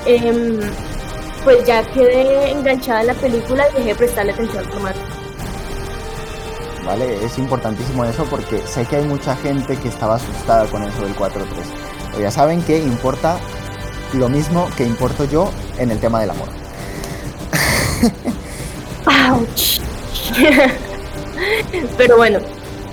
em, pues ya quedé enganchada en la película y dejé de prestarle atención al formato. ¿Vale? Es importantísimo eso porque sé que hay mucha gente que estaba asustada con eso del 4-3. Pero ya saben que importa lo mismo que importo yo en el tema del amor. ¡Auch! Pero bueno,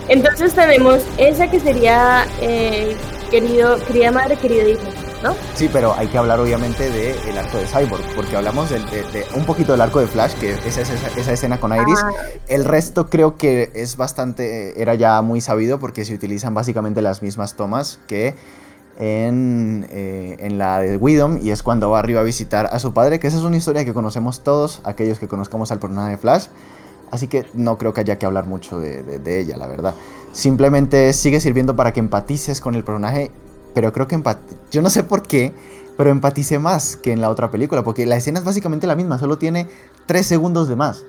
entonces tenemos esa que sería eh, querido, querida madre, querido hijo. ¿No? Sí, pero hay que hablar obviamente del el arco de Cyborg, porque hablamos de, un poquito del arco de Flash, que es esa, esa, escena con Iris. Ah. El resto creo que es bastante, era ya muy sabido porque se utilizan básicamente las mismas tomas que en, eh, en la de Widom y es cuando va arriba a visitar a su padre, que esa es una historia que conocemos todos, aquellos que conozcamos al personaje de Flash. Así que no creo que haya que hablar mucho de, ella, la verdad. Simplemente sigue sirviendo para que empatices con el personaje, pero creo que yo no sé por qué, pero empaticé más que en la otra película, porque la escena es básicamente la misma, solo tiene tres segundos de más.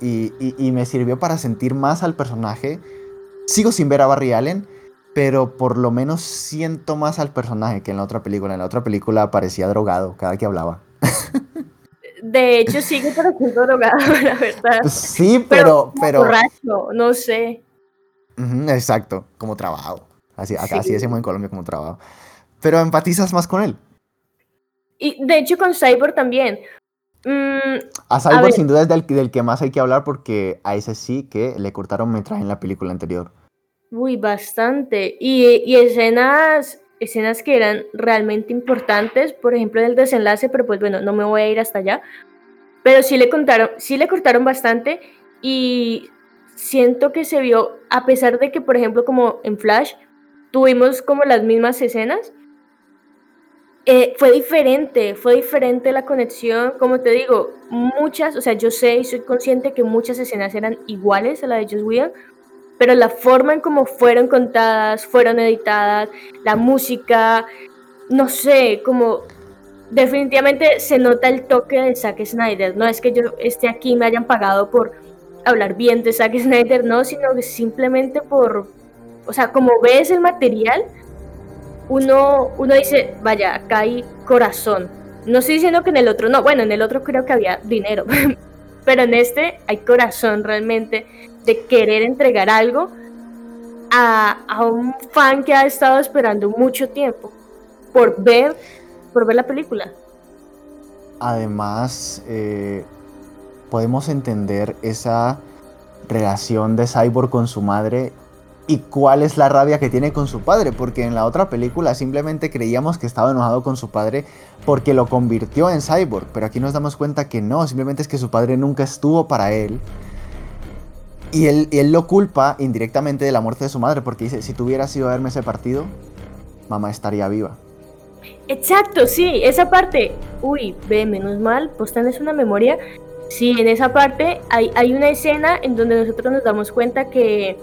Y, y, me sirvió para sentir más al personaje. Sigo sin ver a Barry Allen, pero por lo menos siento más al personaje que en la otra película. En la otra película parecía drogado cada que hablaba. De hecho, sigue pareciendo drogado, la verdad. Sí, pero. pero, Borracho, no sé. exacto, como trabajo. Así, acá así decimos en Colombia como trabajo. Pero empatizas más con él. Y de hecho, con Cyborg también. Mm, a Cyborg, sin duda, es del, del, que más hay que hablar porque a ese sí que le cortaron metraje en la película anterior. Uy, bastante. Y, y escenas escenas que eran realmente importantes, por ejemplo, en el desenlace, pero pues bueno, no me voy a ir hasta allá. Pero sí le contaron, sí le cortaron bastante y siento que se vio, a pesar de que, por ejemplo, como en Flash, tuvimos como las mismas escenas, eh, fue diferente, fue diferente la conexión, como te digo, muchas, o sea, yo sé y soy consciente que muchas escenas eran iguales a la de Joss Whedon, pero la forma en cómo fueron contadas, fueron editadas, la música, no sé, como definitivamente se nota el toque de Zack Snyder. No es que yo esté aquí y me hayan pagado por hablar bien de Zack Snyder, no, sino que simplemente por, o sea, como ves el material, uno, uno dice, vaya, acá hay corazón. No estoy diciendo que en el otro no, bueno, en el otro creo que había dinero, pero en este hay corazón realmente de querer entregar algo a, un fan que ha estado esperando mucho tiempo por ver, por ver la película. Además, eh, podemos entender esa relación de Cyborg con su madre y cuál es la rabia que tiene con su padre, porque en la otra película simplemente creíamos que estaba enojado con su padre porque lo convirtió en cyborg, pero aquí nos damos cuenta que no, simplemente es que su padre nunca estuvo para él. Y él, lo culpa indirectamente de la muerte de su madre, porque dice, si tuviera sido a verme ese partido, mamá estaría viva. Exacto, sí, esa parte, uy, ve, menos mal, pues tenés una memoria. Sí, en esa parte hay, hay una escena en donde nosotros nos damos cuenta que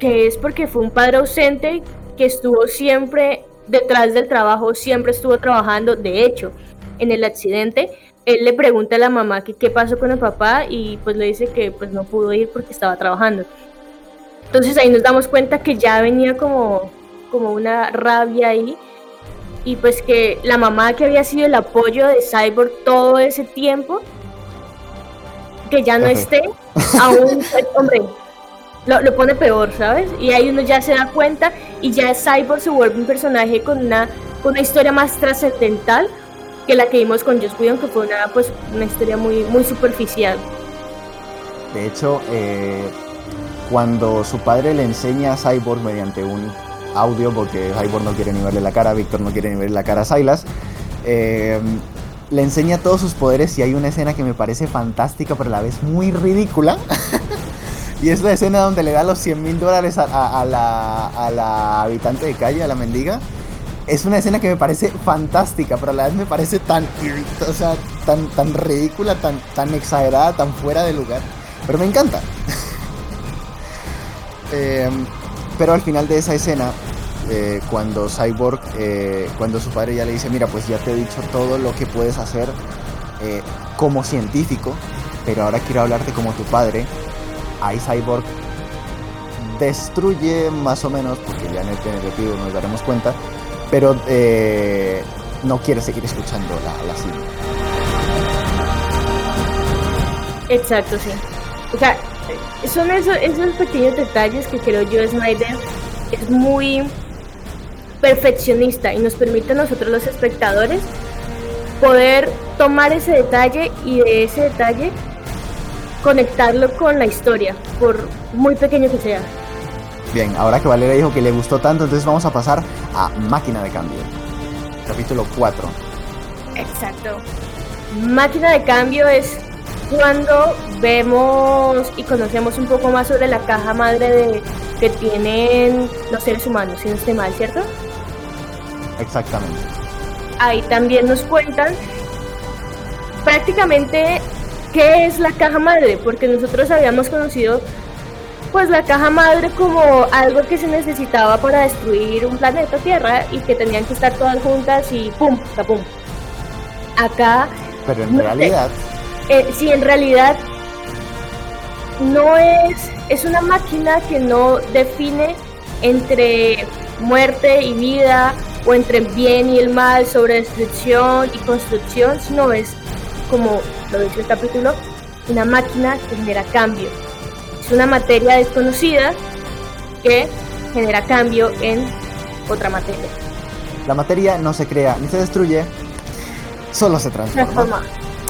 que es porque fue un padre ausente que estuvo siempre detrás del trabajo, siempre estuvo trabajando. De hecho, en el accidente, él le pregunta a la mamá que qué pasó con el papá y pues le dice que pues no pudo ir porque estaba trabajando. Entonces ahí nos damos cuenta que ya venía como, como una rabia ahí y pues que la mamá que había sido el apoyo de Cyborg todo ese tiempo, que ya no esté, aún, hombre, lo, pone peor, ¿sabes? Y ahí uno ya se da cuenta y ya Cyborg se vuelve un personaje con una, con una historia más trascendental que la que vimos con Joss Whedon, que fue una, pues, una historia muy, muy superficial. De hecho, eh, cuando su padre le enseña a Cyborg mediante un audio, porque Cyborg no quiere ni verle la cara, Víctor no quiere ni verle la cara a Silas, eh, le enseña todos sus poderes y hay una escena que me parece fantástica, pero a la vez muy ridícula. Y es la escena donde le da los 100 mil dólares a, la, habitante de calle, a la mendiga. Es una escena que me parece fantástica, pero a la vez me parece tan, o sea, tan, tan ridícula, tan, tan exagerada, tan fuera de lugar. Pero me encanta. Em, pero al final de esa escena, eh, cuando Cyborg, eh, cuando su padre ya le dice, mira, pues ya te he dicho todo lo que puedes hacer eh, como científico, pero ahora quiero hablarte como tu padre ahí Cyborg destruye más o menos, porque ya en el repito nos daremos cuenta, pero eh, no quiere seguir escuchando la, la Exacto, sí. O sea, son esos, esos pequeños detalles que creo yo Snyder es muy perfeccionista y nos permite a nosotros los espectadores poder tomar ese detalle y de ese detalle conectarlo con la historia, por muy pequeño que sea. Bien, ahora que Valeria dijo que le gustó tanto, entonces vamos a pasar a Máquina de Cambio, capítulo 4. Exacto. Máquina de Cambio es cuando vemos y conocemos un poco más sobre la caja madre de, que tienen los seres humanos, si no estoy mal, ¿cierto? Exactamente. Ahí también nos cuentan prácticamente ¿Qué es la caja madre? Porque nosotros habíamos conocido pues la caja madre como algo que se necesitaba para destruir un planeta Tierra y que tenían que estar todas juntas y pum, pum. Acá. Pero en realidad. Eh, sí, en realidad no es. Es una máquina que no define entre muerte y vida o entre bien y el mal, sobre destrucción y construcción, sino es como lo dice el capítulo, una máquina que genera cambio. Es una materia desconocida que genera cambio en otra materia. La materia no se crea ni se destruye, solo se transforma.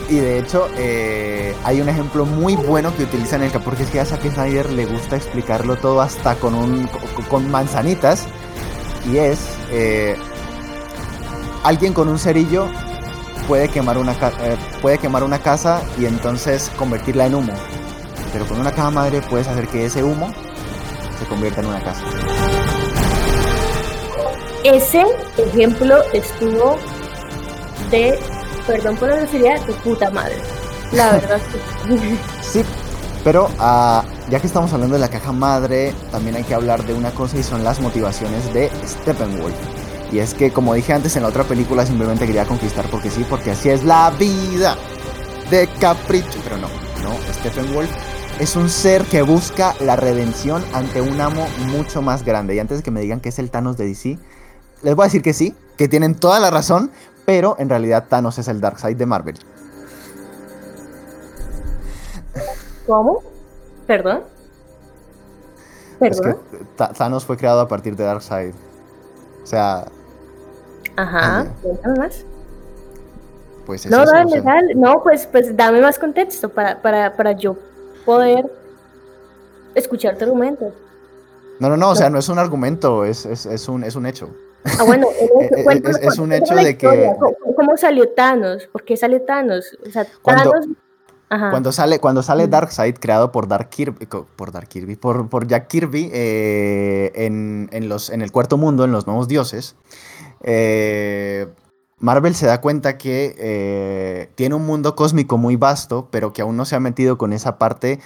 Y de hecho, eh, hay un ejemplo muy bueno que utilizan en el porque es que a Zack Snyder le gusta explicarlo todo hasta con, un, con manzanitas. Y es eh, alguien con un cerillo puede quemar una, eh, puede quemar una casa y entonces convertirla en humo. Pero con una caja madre puedes hacer que ese humo se convierta en una casa. Ese ejemplo estuvo de, perdón por la grosería, de puta madre. La verdad. sí, pero uh, ya que estamos hablando de la caja madre, también hay que hablar de una cosa y son las motivaciones de Steppenwolf. Y es que, como dije antes en la otra película, simplemente quería conquistar porque sí, porque así es la vida de capricho. Pero no, no, Stephen Wolf es un ser que busca la redención ante un amo mucho más grande. Y antes de que me digan que es el Thanos de DC, les voy a decir que sí, que tienen toda la razón, pero en realidad Thanos es el Darkseid de Marvel. ¿Cómo? ¿Perdón? ¿Perdón? Es que Thanos fue creado a partir de Darkseid. O sea, Ajá, cuéntame más. Pues no, dale, dale. No, pues, pues dame más contexto para, para, para yo poder escuchar tu argumento. No, no, no, o sea, no es un argumento, es, es, es un, es un hecho. Ah, bueno, es, es, un hecho de que... ¿Cómo, salió Thanos? ¿Por qué salió Thanos? O sea, Thanos... Cuando, sale, cuando sale Darkseid, creado por Dark Kirby, por Dark Kirby, por, por Jack Kirby, eh, en, en, los, en el cuarto mundo, en los nuevos dioses, eh, Marvel se da cuenta que eh, tiene un mundo cósmico muy vasto, pero que aún no se ha metido con esa parte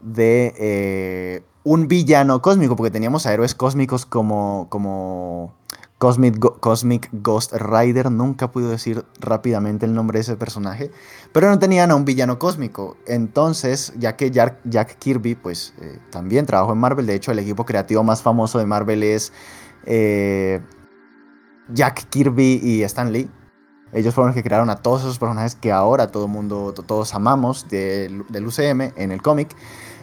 de un villano cósmico, porque teníamos a héroes cósmicos como, como Cosmic, Cosmic Ghost Rider, nunca pude decir rápidamente el nombre de ese personaje, pero no tenían a un villano cósmico. Entonces, ya que Jack, Kirby, pues eh, también trabajó en Marvel, de hecho el equipo creativo más famoso de Marvel es eh, Jack Kirby y Stan Lee. Ellos fueron los que crearon a todos esos personajes que ahora todo mundo, todos amamos del, UCM en el cómic.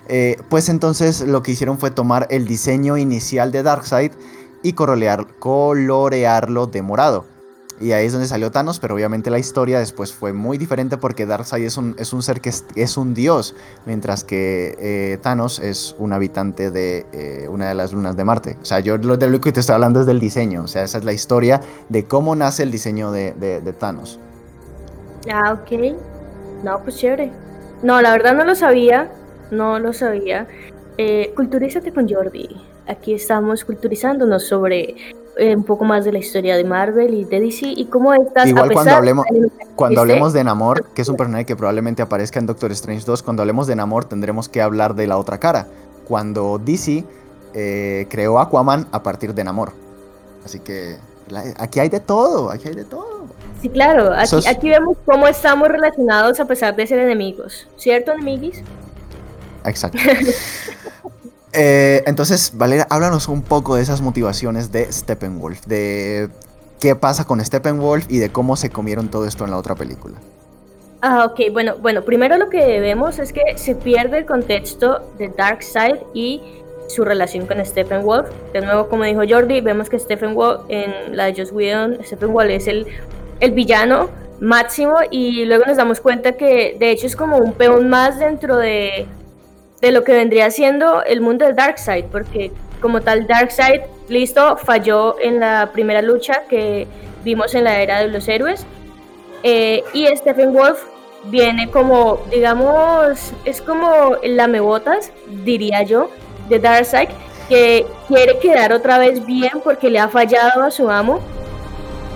Eh, pues entonces lo que hicieron fue tomar el diseño inicial de Darkseid y colorearlo de morado. Y ahí es donde salió Thanos, pero obviamente la historia después fue muy diferente porque Darkseid es un, es un ser que es, un dios, mientras que eh, Thanos es un habitante de eh, una de las lunas de Marte. O sea, yo lo, de lo que te estoy hablando es del diseño, o sea, esa es la historia de cómo nace el diseño de, Thanos. Ah, ok. No, pues chévere. No, la verdad no lo sabía, no lo sabía. Eh, culturízate con Jordi. Aquí estamos culturizándonos sobre eh, un poco más de la historia de Marvel y de DC y cómo estás. Igual cuando hablemos, cuando hablemos de Namor, que es un personaje que probablemente aparezca en Doctor Strange 2, cuando hablemos de Namor tendremos que hablar de la otra cara. Cuando DC eh, creó Aquaman a partir de Namor. Así que aquí hay de todo, aquí hay de todo. Sí, claro, aquí, aquí vemos cómo estamos relacionados a pesar de ser enemigos. ¿Cierto, enemigos? Exacto. Eh, entonces, Valeria, háblanos un poco de esas motivaciones de Steppenwolf, de qué pasa con Steppenwolf y de cómo se comieron todo esto en la otra película. Ah, ok, bueno, bueno, primero lo que vemos es que se pierde el contexto de Darkseid y su relación con Steppenwolf. De nuevo, como dijo Jordi, vemos que Steppenwolf en la de Joss Whedon, Steppenwolf es el, el villano máximo y luego nos damos cuenta que de hecho es como un peón más dentro de de lo que vendría siendo el mundo de Darkseid, porque como tal Darkseid, listo, falló en la primera lucha que vimos en la era de los héroes, eh, y Stephen Wolf viene como, digamos, es como el lamebotas, diría yo, de Darkseid, que quiere quedar otra vez bien porque le ha fallado a su amo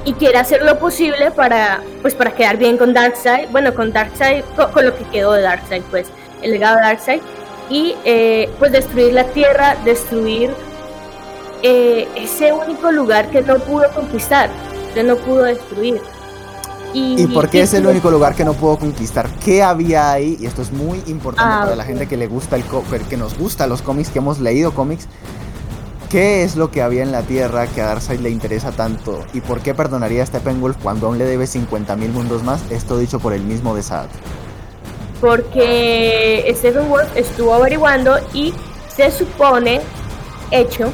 y quiere hacer lo posible para, pues, para quedar bien con Darkseid, bueno, con Darkseid, con, con lo que quedó de Darkseid, pues, el legado de Darkseid, y eh, pues destruir la tierra, destruir eh, ese único lugar que no pudo conquistar, que no pudo destruir. ¿Y, por qué es el único lugar que no pudo conquistar? ¿Qué había ahí? Y esto es muy importante ah, para la gente que le gusta el que nos gusta los cómics, que hemos leído cómics. ¿Qué es lo que había en la Tierra que a Darkseid le interesa tanto? ¿Y por qué perdonaría a Steppenwolf cuando aún le debe 50.000 mundos más? Esto dicho por el mismo de Saad porque Stephen Wolf estuvo averiguando y se supone, hecho,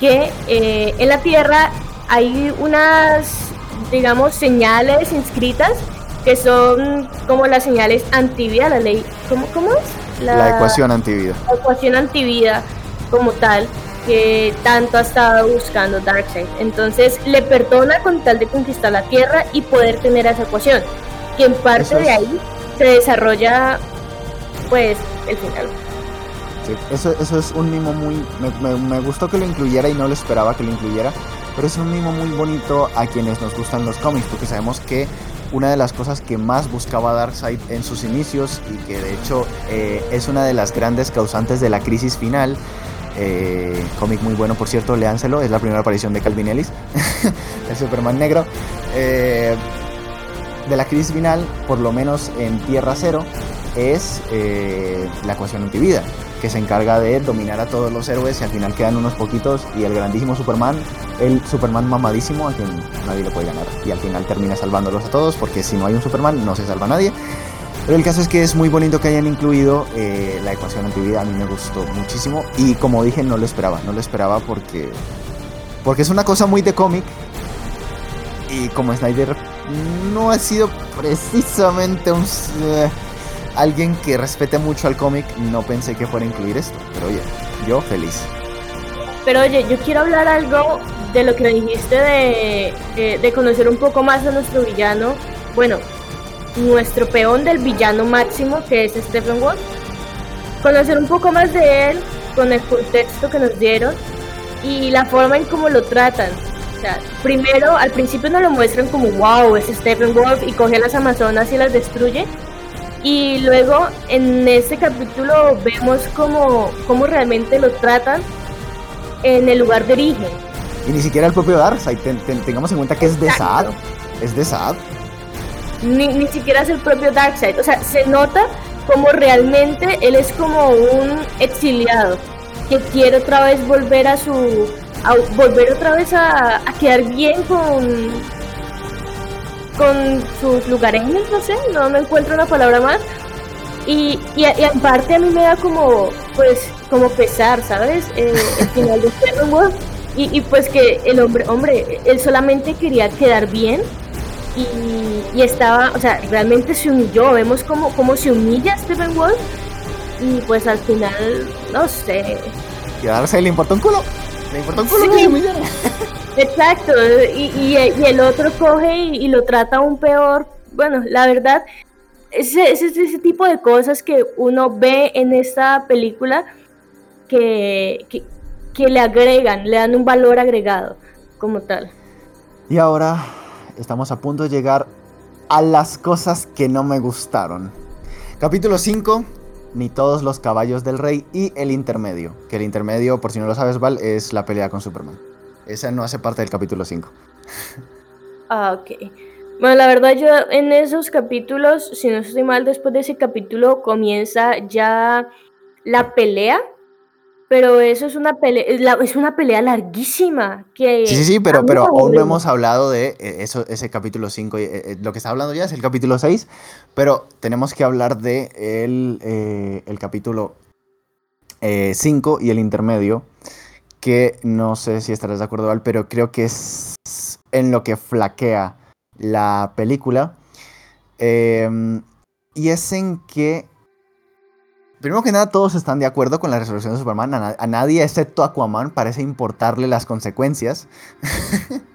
que eh, en la Tierra hay unas, digamos, señales inscritas que son como las señales antivida, la ley, ¿cómo, cómo es? La, ecuación antivida. La ecuación antivida como tal, que tanto ha estado buscando Darkseid. Entonces le perdona con tal de conquistar la Tierra y poder tener esa ecuación, que en parte de ahí se desarrolla pues el final. Sí, eso, eso es un mimo muy... Me, gustó que lo incluyera y no lo esperaba que lo incluyera, pero es un mimo muy bonito a quienes nos gustan los cómics, porque sabemos que una de las cosas que más buscaba Darkseid en sus inicios y que de hecho eh, es una de las grandes causantes de la crisis final, eh, cómic muy bueno por cierto, léanselo, es la primera aparición de Calvin Ellis, el Superman negro. Eh, de la crisis final, por lo menos en Tierra Cero, es eh, la ecuación antivida, que se encarga de dominar a todos los héroes y al final quedan unos poquitos y el grandísimo Superman, el Superman mamadísimo a quien nadie le puede ganar y al final termina salvándolos a todos porque si no hay un Superman no se salva a nadie. Pero el caso es que es muy bonito que hayan incluido eh, la ecuación antivida, a mí me gustó muchísimo y como dije no lo esperaba, no lo esperaba porque, porque es una cosa muy de cómic y como Snyder no ha sido precisamente un eh, alguien que respete mucho al cómic, no pensé que fuera a incluir esto. Pero oye, yo feliz. Pero oye, yo quiero hablar algo de lo que dijiste de, de, conocer un poco más a nuestro villano. Bueno, nuestro peón del villano máximo, que es Stephen Wolf. Conocer un poco más de él con el contexto que nos dieron y la forma en cómo lo tratan. O sea, primero, al principio nos lo muestran como, wow, es Stephen Wolf y coge a las Amazonas y las destruye. Y luego en este capítulo vemos cómo, cómo realmente lo tratan en el lugar de origen. Y ni siquiera el propio Darkseid, tengamos en cuenta que es de Saad. Es de Saad. Ni, ni siquiera es el propio Darkseid. O sea, se nota como realmente él es como un exiliado que quiere otra vez volver a su a volver otra vez a, a quedar bien con con sus lugareños, no sé, no me encuentro una palabra más. Y, y, en parte a mí me da como, pues, como pesar, ¿sabes? Eh, el final de Stephen Wolf. Y, y, pues que el hombre, hombre, él solamente quería quedar bien y, estaba, o sea, realmente se humilló. Vemos cómo, cómo se humilla Stephen Wolf y pues al final, no sé. Y a darse le importó un culo. Le importó un culo que se humillara. Exacto, y, y, el otro coge y, lo trata aún peor. Bueno, la verdad, ese, ese, ese tipo de cosas que uno ve en esta película que, que, que le agregan, le dan un valor agregado como tal. Y ahora estamos a punto de llegar a las cosas que no me gustaron. Capítulo 5, ni todos los caballos del rey y el intermedio. Que el intermedio, por si no lo sabes, Val, es la pelea con Superman. Esa no hace parte del capítulo 5. Ah, ok. Bueno, la verdad yo en esos capítulos, si no estoy mal, después de ese capítulo comienza ya la pelea pero eso es una pelea, es una pelea larguísima. Que sí, sí, sí, pero, pero aún no hemos hablado de eh, eso, ese capítulo 5. Eh, eh, lo que está hablando ya es el capítulo 6, pero tenemos que hablar de el, el capítulo 5 y el intermedio, que no sé si estarás de acuerdo, Val, pero creo que es en lo que flaquea la película. Em, y es en que Primero que nada, todos están de acuerdo con la resolución de Superman. A, nadie, excepto Aquaman, parece importarle las consecuencias.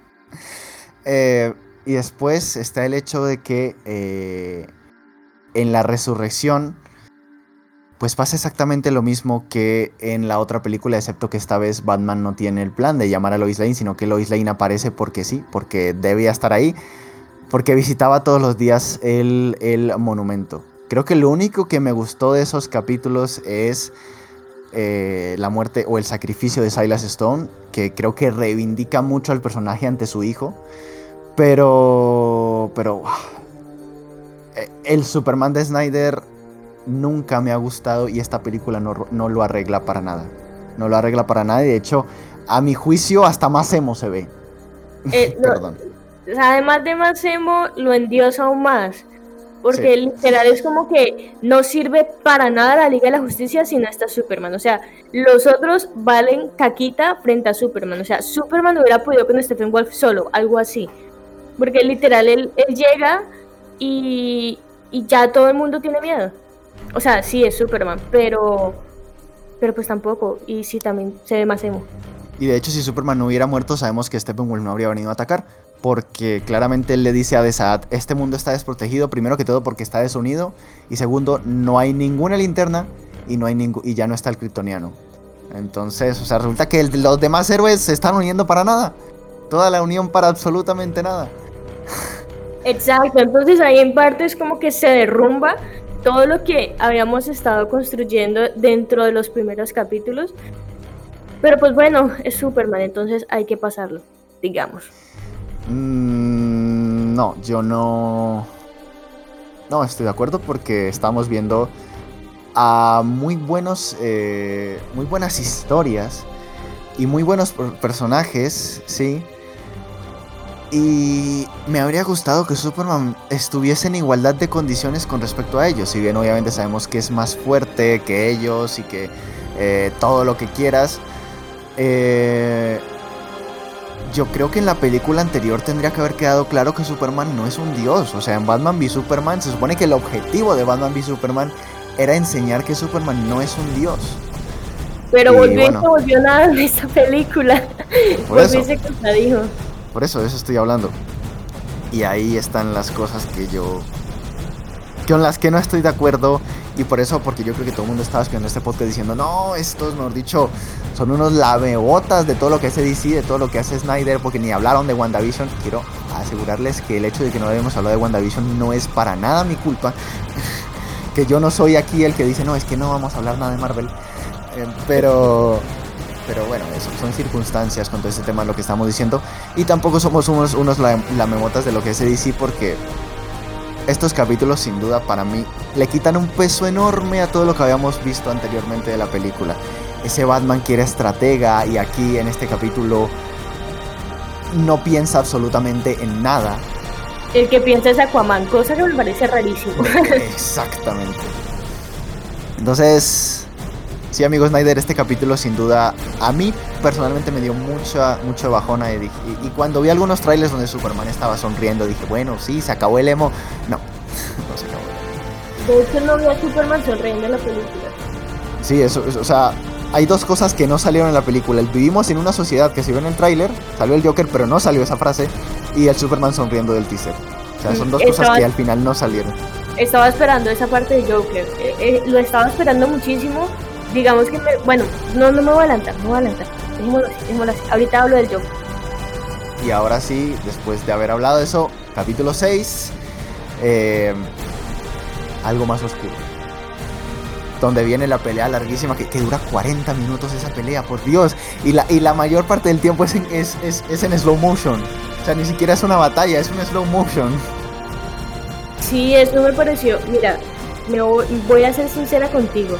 Eh, y después está el hecho de que eh, en la resurrección, pues pasa exactamente lo mismo que en la otra película, excepto que esta vez Batman no tiene el plan de llamar a Lois Lane, sino que Lois Lane aparece porque sí, porque debía estar ahí, porque visitaba todos los días el, el monumento. Creo que lo único que me gustó de esos capítulos es eh, la muerte o el sacrificio de Silas Stone, que creo que reivindica mucho al personaje ante su hijo. Pero, pero eh, el Superman de Snyder nunca me ha gustado y esta película no, no, lo arregla para nada. No lo arregla para nada y de hecho, a mi juicio, hasta más emo se ve. Eh, Perdón. además de más emo, lo endiosa aún más. Porque literal es como que no sirve para nada la Liga de la Justicia sin hasta Superman. O sea, los otros valen caquita frente a Superman. O sea, Superman hubiera podido con Stephen Wolf solo, algo así. Porque literal él, llega y, y, ya todo el mundo tiene miedo. O sea, sí es Superman, pero, pero pues tampoco. Y sí también se ve más emo. Y de hecho, si Superman no hubiera muerto, sabemos que Stephen Wolf no habría venido a atacar porque claramente él le dice a Desat, este mundo está desprotegido, primero que todo porque está desunido, y segundo, no hay ninguna linterna y, no hay y ya no está el kryptoniano. Entonces, o sea, resulta que los demás héroes se están uniendo para nada. Toda la unión para absolutamente nada. Exacto, entonces ahí en parte es como que se derrumba todo lo que habíamos estado construyendo dentro de los primeros capítulos. Pero pues bueno, es Superman, entonces hay que pasarlo, digamos. Mm, no, yo no. No estoy de acuerdo porque estamos viendo a muy buenos. Eh, muy buenas historias. Y muy buenos personajes, sí. Y me habría gustado que Superman estuviese en igualdad de condiciones con respecto a ellos. Si bien obviamente sabemos que es más fuerte que ellos y que eh, todo lo que quieras. Eh, yo creo que en la película anterior tendría que haber quedado claro que Superman no es un dios. O sea, en Batman v Superman se supone que el objetivo de Batman v Superman era enseñar que Superman no es un dios. Pero volvió y no volvió nada en esta película. Por eso. Por eso, de eso estoy hablando. Y ahí están las cosas que yo. Con las que no estoy de acuerdo. Y por eso, porque yo creo que todo el mundo estaba escuchando este podcast diciendo, no, estos, mejor dicho, son unos lamebotas de todo lo que hace DC, de todo lo que hace Snyder, porque ni hablaron de WandaVision. Quiero asegurarles que el hecho de que no debemos hablar de WandaVision no es para nada mi culpa. que yo no soy aquí el que dice, no, es que no vamos a hablar nada de Marvel. Eh, pero pero bueno, eso son circunstancias con todo este tema lo que estamos diciendo. Y tampoco somos unos, unos lamemotas de lo que es DC porque estos capítulos sin duda para mí le quitan un peso enorme a todo lo que habíamos visto anteriormente de la película. Ese Batman que era estratega y aquí en este capítulo no piensa absolutamente en nada. El que piensa es Aquaman, cosa que me parece rarísimo. Exactamente. Entonces, Sí, amigos Snyder, este capítulo sin duda a mí personalmente me dio mucha, mucha bajona. Y, y, cuando vi algunos trailers donde Superman estaba sonriendo, dije, bueno, sí, se acabó el emo. No, no se acabó. De hecho, no vi a Superman sonriendo en la película. Sí, eso, o sea, hay dos cosas que no salieron en la película. El vivimos en una sociedad que se vio en el tráiler, salió el Joker, pero no salió esa frase, y el Superman sonriendo del teaser. O sea, son dos cosas que al final no salieron. Estaba esperando esa parte de Joker. Eh, eh, lo estaba esperando muchísimo digamos que, bueno, no, no me voy a adelantar, no me voy a adelantar. Dejémoslo así, Ahorita hablo del Joker. Y ahora sí, después de haber hablado de eso, capítulo 6, eh, algo más oscuro. Donde viene la pelea larguísima, que, dura 40 minutos esa pelea, por Dios. Y la, y la mayor parte del tiempo es en, es, es, en slow motion. O sea, ni siquiera es una batalla, es un slow motion. Sí, eso me pareció. Mira, me voy a ser sincera contigo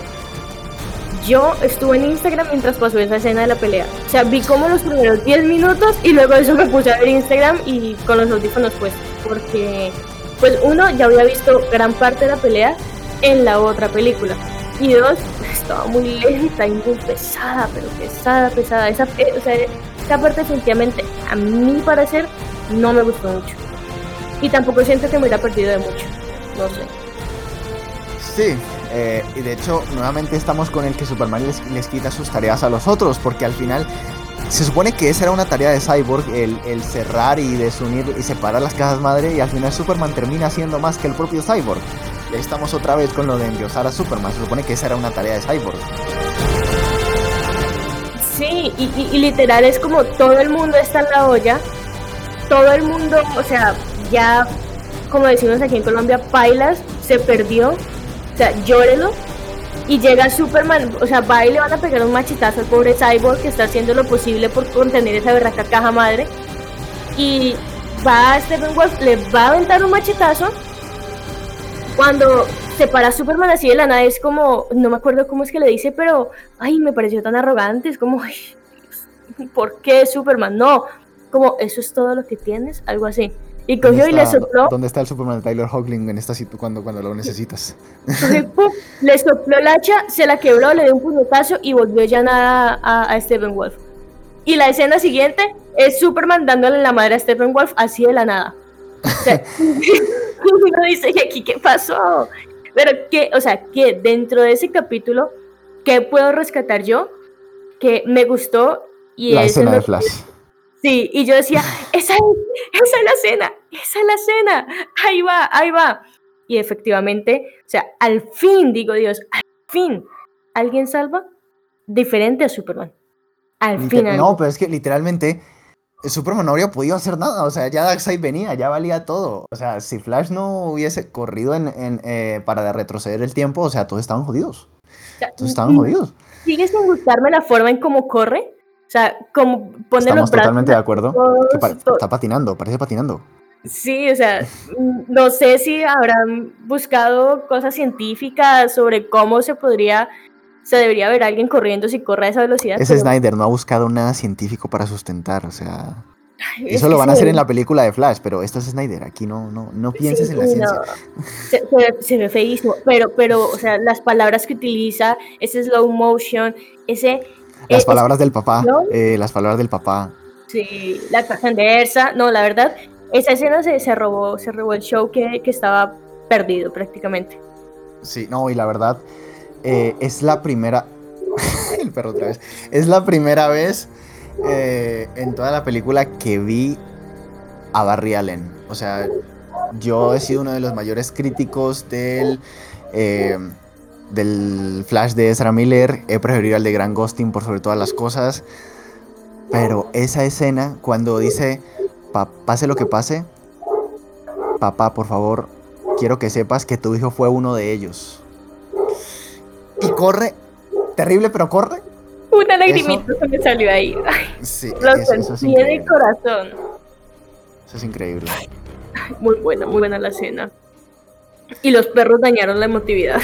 yo estuve en Instagram mientras pasó esa escena de la pelea. O sea, vi como los primeros 10 minutos y luego eso me puse a ver Instagram y con los audífonos puestos. Porque, pues uno, ya había visto gran parte de la pelea en la otra película. Y dos, estaba muy lenta y muy pesada, pero pesada, pesada. Esa, eh, o sea, esa parte definitivamente, a mi parecer, no me gustó mucho. Y tampoco siento que me hubiera perdido de mucho. No sé. Sí, eh, y de hecho, nuevamente estamos con el que Superman les, quita sus tareas a los otros, porque al final se supone que esa era una tarea de Cyborg, el, cerrar y desunir y separar las cajas madre, y al final Superman termina siendo más que el propio Cyborg. Ahí estamos otra vez con lo de endiosar a Superman, se supone que esa era una tarea de Cyborg. Sí, y literal es como todo el mundo está en la olla, todo el mundo, o sea, ya como decimos aquí en Colombia, Pailas se perdió o sea, llórelo. Y llega Superman, o sea, va y le van a pegar un machitazo al pobre Cyborg que está haciendo lo posible por contener esa berraca caja madre. Y va a Stephen Wolf, le va a aventar un machetazo. Cuando se para Superman así de la nada, es como, no me acuerdo cómo es que le dice, pero, ay, me pareció tan arrogante, es como, ay, ¿por qué Superman? No, como, eso es todo lo que tienes, algo así. Y cogió y le sopló. ¿Dónde está el Superman de Tyler Hoagland en esta cuando, cuando lo necesitas? le sopló el hacha, se la quebró, le dio un puñetazo y volvió ya nada a, a Stephen Wolf. Y la escena siguiente es Superman dándole la madre a Stephen Wolf así de la nada. O sea, uno dice, ¿y aquí qué pasó? Pero que, o sea, que dentro de ese capítulo, ¿qué puedo rescatar yo? Que me gustó y la escena de Flash. Sí, y yo decía, esa es, esa es la cena, esa es la cena, ahí va, ahí va. Y efectivamente, o sea, al fin, digo Dios, al fin, alguien salva diferente a Superman. Al final. No, pero es que literalmente Superman no habría podido hacer nada. O sea, ya Darkseid venía, ya valía todo. O sea, si Flash no hubiese corrido en, eh, para retroceder el tiempo, o sea, todos estaban jodidos. todos estaban jodidos. Sigue sin gustarme la forma en cómo corre. O sea, como pone Estamos totalmente de acuerdo. está patinando, parece patinando. Sí, o sea, no sé si habrán buscado cosas científicas sobre cómo se podría, se debería ver alguien corriendo si corre a esa velocidad. Ese Snyder no ha buscado nada científico para sustentar, o sea, eso lo van a hacer en la película de Flash, pero esto es Snyder, aquí no, no, no pienses en la ciencia. Se, ve feísimo, pero, pero, o sea, las palabras que utiliza, ese slow motion, ese las eh, palabras del papá, eh, las palabras del papá. Sí, la caja Ersa, no, la verdad, esa escena se, se, robó, se robó el show que, que, estaba perdido prácticamente. Sí, no, y la verdad, eh, es la primera, el perro otra vez. Es la primera vez en toda la película que vi a Barry Allen. O sea, yo he sido uno de los mayores críticos del, eh, del Flash de Ezra Miller. He preferido al de Grant Gustin por sobre todas las cosas. Pero esa escena, cuando dice, pase lo que pase, papá, por favor, quiero que sepas que tu hijo fue uno de ellos. Y corre, terrible, pero corre. Una lagrimita se me salió ahí. sí, lo eso, sentí en el corazón. Eso es increíble. Muy buena, muy buena la escena. Y los perros dañaron la emotividad.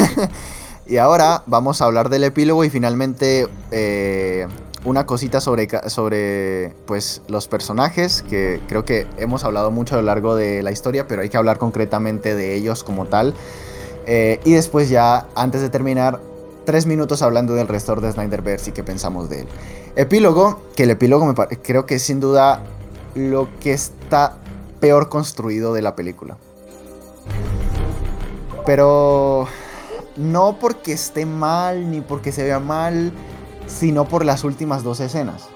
y ahora vamos a hablar del epílogo y finalmente eh, una cosita sobre, sobre pues, los personajes, que creo que hemos hablado mucho a lo largo de la historia, pero hay que hablar concretamente de ellos como tal. Eh, y después ya, antes de terminar, tres minutos hablando del restor de Snyderverse y qué pensamos de él. Epílogo, que el epílogo me creo que es sin duda lo que está peor construido de la película. Pero no porque esté mal ni porque se vea mal, sino por las últimas dos escenas.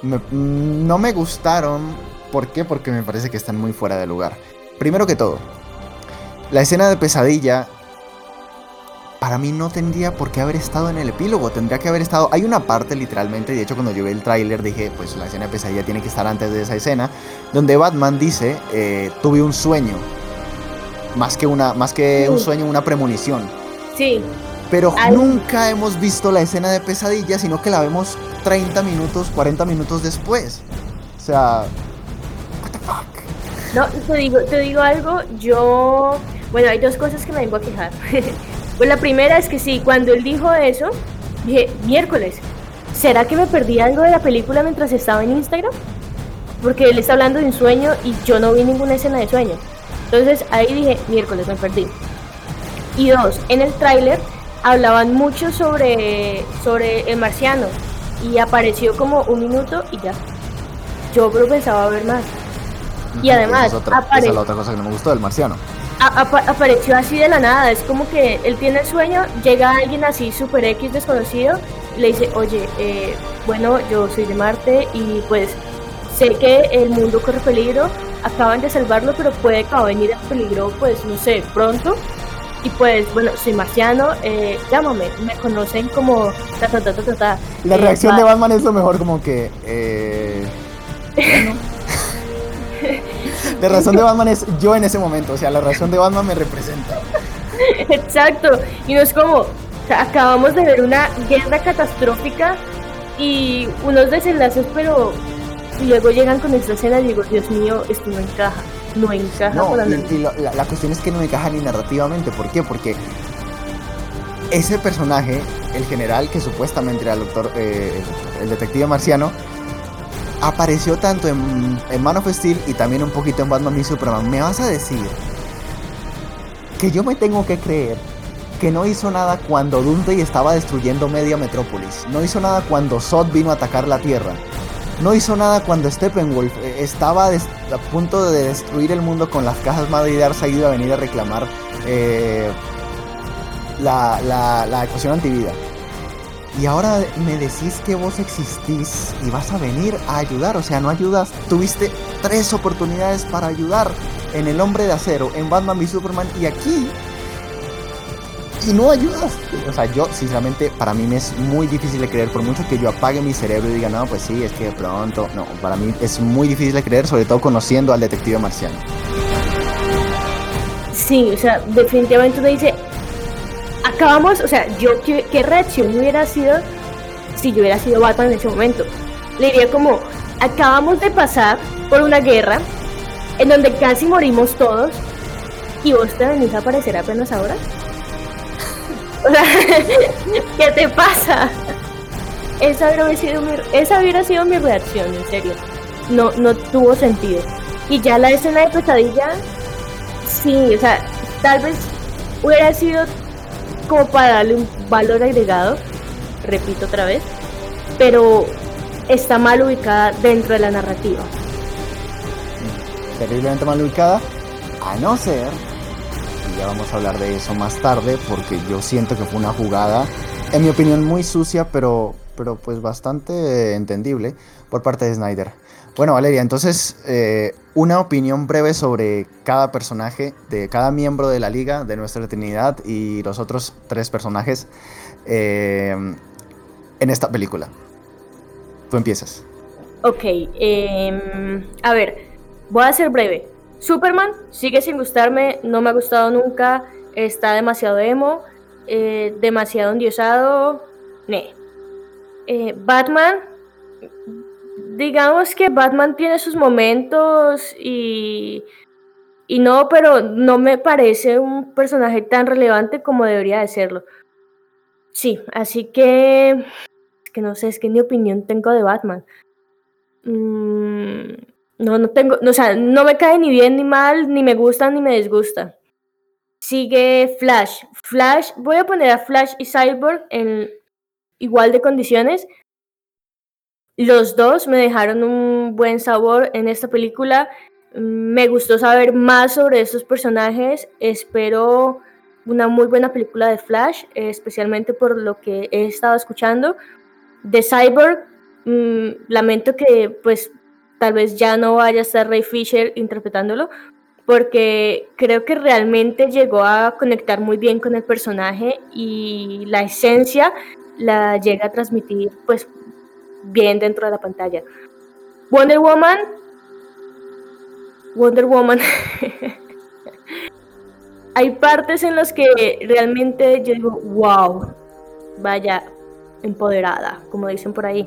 no me gustaron. ¿Por qué? Porque me parece que están muy fuera de lugar. Primero que todo, la escena de pesadilla para mí no tendría por qué haber estado en el epílogo, tendría que haber estado... Hay una parte literalmente, de hecho cuando yo vi el tráiler dije, pues la escena de pesadilla tiene que estar antes de esa escena, donde Batman dice, eh, tuve un sueño, más que, una, más que un sueño, una premonición. Sí. Pero nunca hemos visto la escena de pesadilla, sino que la vemos 30 minutos, 40 minutos después. O sea... What the fuck? No, te digo, te digo algo, yo... Bueno, hay dos cosas que me vengo a quejar. Pues la primera es que sí, cuando él dijo eso, dije, miércoles, ¿será que me perdí algo de la película mientras estaba en Instagram? Porque él está hablando de un sueño y yo no vi ninguna escena de sueño. Entonces ahí dije, miércoles, me perdí. Y dos, en el tráiler hablaban mucho sobre, sobre el marciano y apareció como un minuto y ya. Yo pero pensaba ver más. Y además, esa es, la otra cosa que no me gustó del marciano apareció así de la nada. Es como que él tiene el sueño, llega alguien así super X desconocido y le dice, oye, eh, bueno, yo soy de Marte y pues sé que el mundo corre peligro, acaban de salvarlo, pero puede que va a venir a peligro, pues no sé, pronto. Y pues, bueno, soy marciano, eh, llámame, me conocen como ta ta ta ta ta. La eh, reacción de Batman es lo mejor, como que, eh, La razón de Batman es yo en ese momento, o sea, la razón de Batman me representa. Exacto, y no es como, acabamos de ver una guerra catastrófica y unos desenlaces, pero luego llegan con esta escena y digo, Dios mío, esto no encaja, no encaja. No, y, la, cuestión es que no encaja ni narrativamente, ¿por qué? Porque ese personaje, el general que supuestamente era el doctor, eh, el detective marciano, apareció tanto en, Man of Steel y también un poquito en Batman y Superman. ¿Me vas a decir que yo me tengo que creer que no hizo nada cuando Doomsday estaba destruyendo media metrópolis? No hizo nada cuando Zod vino a atacar la Tierra. No hizo nada cuando Steppenwolf eh, estaba a punto de destruir el mundo con las cajas madre y Darkseid iba a venir a reclamar eh, la, la, la ecuación antivida. Y ahora me decís que vos existís y vas a venir a ayudar. O sea, no ayudas. Tuviste tres oportunidades para ayudar en El Hombre de Acero, en Batman v Superman y aquí. Y no ayudas. O sea, yo, sinceramente, para mí me es muy difícil de creer. Por mucho que yo apague mi cerebro y diga, no, pues sí, es que pronto. No, para mí es muy difícil de creer, sobre todo conociendo al detective marciano. Sí, o sea, definitivamente me dice, acabamos, o sea, yo qué, reacción hubiera sido si yo hubiera sido Batman en ese momento. Le diría como, acabamos de pasar por una guerra en donde casi morimos todos y vos te venís a aparecer apenas ahora. ¿qué te pasa? Esa hubiera, sido mi, esa hubiera sido mi reacción, en serio. No, no tuvo sentido. Y ya la escena de pesadilla, sí, o sea, tal vez hubiera sido como para darle un valor agregado, repito otra vez, pero está mal ubicada dentro de la narrativa. Terriblemente mal ubicada, a no ser, ya vamos a hablar de eso más tarde, porque yo siento que fue una jugada en mi opinión, muy sucia, pero, pero pues bastante entendible por parte de Snyder. Bueno, Valeria, entonces, eh, una opinión breve sobre cada personaje, de cada miembro de la liga, de nuestra Trinidad y los otros tres personajes eh, en esta película. Tú empiezas. Ok, em, a ver, voy a ser breve. Superman sigue sin gustarme, no me ha gustado nunca, está demasiado emo, eh, demasiado endiosado, ne. Batman digamos que Batman tiene sus momentos y, y no, pero no me parece un personaje tan relevante como debería de serlo. Sí, así que, que no sé, es que ni opinión tengo de Batman. Mm, no, no tengo, o sea, no me cae ni bien ni mal, ni me gusta ni me disgusta. Sigue Flash. Flash, voy a poner a Flash y Cyborg en igual de condiciones, los dos me dejaron un buen sabor en esta película. Me gustó saber más sobre estos personajes. Espero una muy buena película de Flash, especialmente por lo que he estado escuchando. De Cyborg, mm, lamento que pues tal vez ya no vaya a estar Ray Fisher interpretándolo, porque creo que realmente llegó a conectar muy bien con el personaje y la esencia la llega a transmitir pues bien dentro de la pantalla. Wonder Woman. Wonder Woman. Hay partes en las que realmente yo digo, wow, vaya empoderada, como dicen por ahí.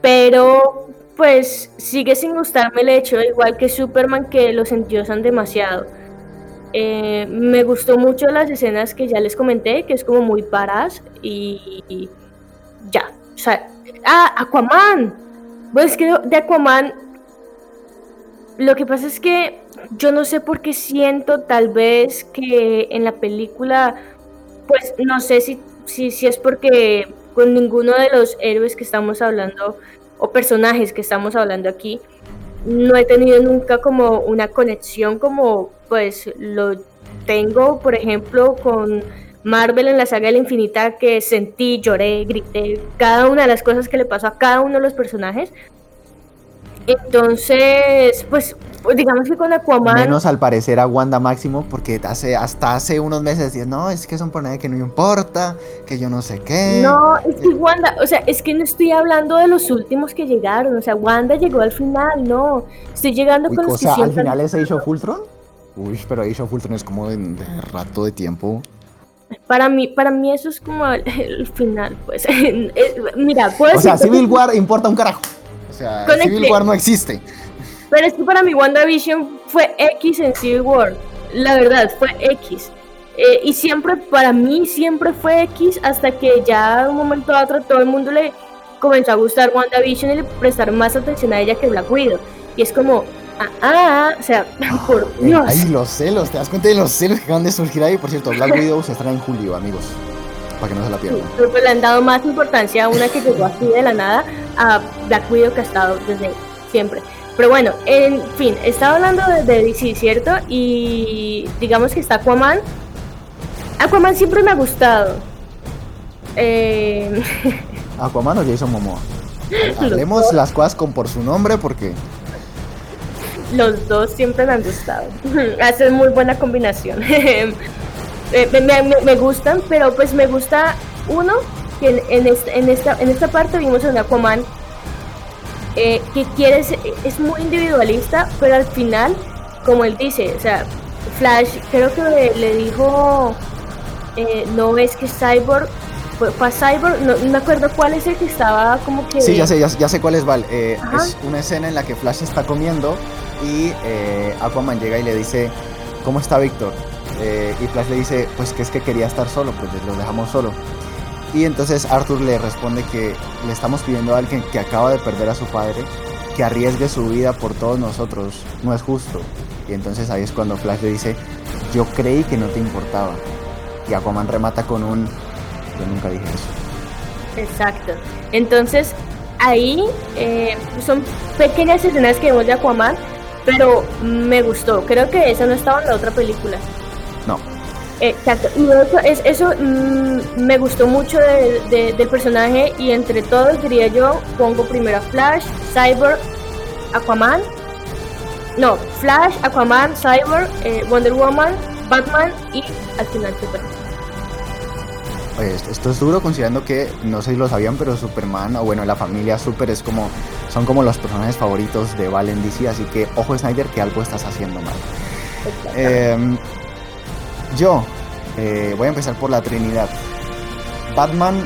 Pero pues sigue sin gustarme el hecho, igual que Superman, que los endiosan demasiado. Eh, me gustó mucho las escenas que ya les comenté, que es como muy paras y, y ya. O sea, Ah, Aquaman. Pues que de Aquaman. Lo que pasa es que yo no sé por qué siento tal vez que en la película, pues no sé si, si, si es porque con ninguno de los héroes que estamos hablando o personajes que estamos hablando aquí, no he tenido nunca como una conexión como pues lo tengo, por ejemplo, con Marvel en la saga de la infinita que sentí, lloré, grité, cada una de las cosas que le pasó a cada uno de los personajes. Entonces, pues, digamos que con Aquaman... Menos al parecer a Wanda Máximo, porque hace, hasta hace unos meses decían, no, es que es un personaje que no importa, que yo no sé qué. No, es que Wanda, o sea, es que no estoy hablando de los últimos que llegaron, o sea, Wanda llegó al final, no, estoy llegando con los que ¿Al final es Age of Ultron? Uy, pero Age of Ultron es como de rato de tiempo. Para mí, para mí eso es como el, final, pues. Mira, pues. O sea, Civil War importa un carajo. Sea, Civil War no existe. Pero es que para mí WandaVision fue X en Civil War. La verdad, fue X. Eh, y siempre, para mí, siempre fue X hasta que ya de un momento a otro todo el mundo le comenzó a gustar WandaVision y le prestar más atención a ella que Black Widow. Y es como, Ah, ah, o sea, por eh, Dios. Ahí los celos, ¿te das cuenta de los celos que acaban de surgir ahí? Por cierto, Black Widow se estará en julio, amigos. Para que no se la pierdan. pero pues le han dado más importancia a una que llegó así de la nada a Black Widow que ha estado desde siempre. Pero bueno, en fin, estaba hablando de, DC, ¿cierto? Y digamos que está Aquaman. Aquaman siempre me ha gustado. Eh... ¿Aquaman o Jason Momoa? Hablemos las cosas con por su nombre porque los dos siempre me han gustado. Hacen muy buena combinación. Eh, me, gustan, pero pues me gusta uno que en, esta, en esta parte vimos a un Aquaman eh, que quiere es muy individualista, pero al final, como él dice, o sea, Flash creo que le, dijo, eh, no ves que Cyborg fue, Cyborg, no, me acuerdo cuál es el que estaba como que... Sí, ya sé, ya, sé cuál es, Val. es una escena en la que Flash está comiendo y eh, Aquaman llega y le dice, ¿cómo está Víctor? Eh, y Flash le dice, pues que es que quería estar solo, pues lo dejamos solo. Y entonces Arthur le responde que le estamos pidiendo a alguien que acaba de perder a su padre que arriesgue su vida por todos nosotros, no es justo. Y entonces ahí es cuando Flash le dice, yo creí que no te importaba. Y Aquaman remata con un, yo nunca dije eso. Exacto. Entonces ahí eh, son pequeñas escenas que vemos de Aquaman pero me gustó. Creo que esa no estaba en la otra película. No. Exacto, y eso, es, eso mm, me gustó mucho del personaje y entre todos diría yo, pongo primero a Flash, Cyborg, Aquaman, no, Flash, Aquaman, Cyborg, eh, Wonder Woman, Batman y al final Superman. Oye, esto es duro considerando que, no sé si lo sabían, pero Superman, o bueno, la familia Super es como, son como los personajes favoritos de Val en DC, así que ojo Snyder que algo estás haciendo mal. Em, yo eh, voy a empezar por la Trinidad. Batman,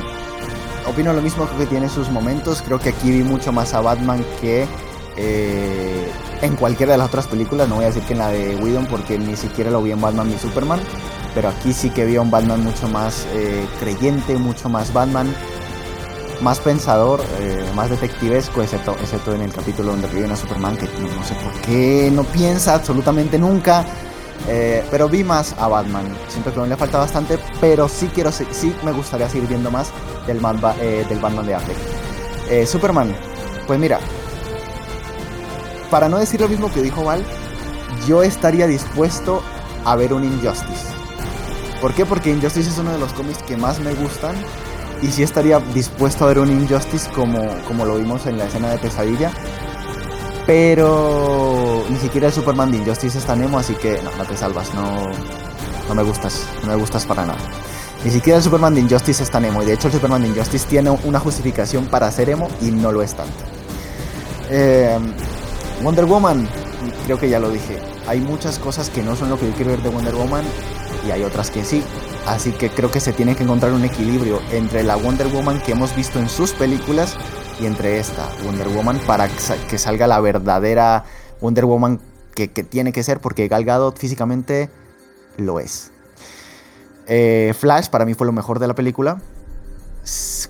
opino lo mismo, creo que tiene sus momentos, creo que aquí vi mucho más a Batman que eh, en cualquiera de las otras películas, no voy a decir que en la de Whedon porque ni siquiera lo vi en Batman ni Superman, pero aquí sí que vi a un Batman mucho más eh, creyente, mucho más Batman, más pensador, más detectivesco, excepto, excepto en el capítulo donde reviven a Superman, que no sé por qué no piensa absolutamente nunca. Eh, pero vi más a Batman. Siento que aún le falta bastante, pero sí quiero sí me gustaría seguir viendo más del, eh, del Batman de Affleck. Eh, Superman, pues mira, para no decir lo mismo que dijo Val, yo estaría dispuesto a ver un Injustice. ¿Por qué? Porque Injustice es uno de los cómics que más me gustan. Y sí estaría dispuesto a ver un Injustice como, como lo vimos en la escena de pesadilla. Pero ni siquiera el Superman de Injustice está Nemo, así que no, no te salvas, no, no me gustas, no me gustas para nada. Ni siquiera el Superman de Injustice está emo, y de hecho el Superman de Injustice tiene una justificación para ser emo y no lo es tanto. Eh, Wonder Woman, creo que ya lo dije, hay muchas cosas que no son lo que yo quiero ver de Wonder Woman y hay otras que sí. Así que creo que se tiene que encontrar un equilibrio entre la Wonder Woman que hemos visto en sus películas y entre esta Wonder Woman para que salga la verdadera Wonder Woman que, tiene que ser porque Gal Gadot físicamente lo es. Eh, Flash para mí fue lo mejor de la película.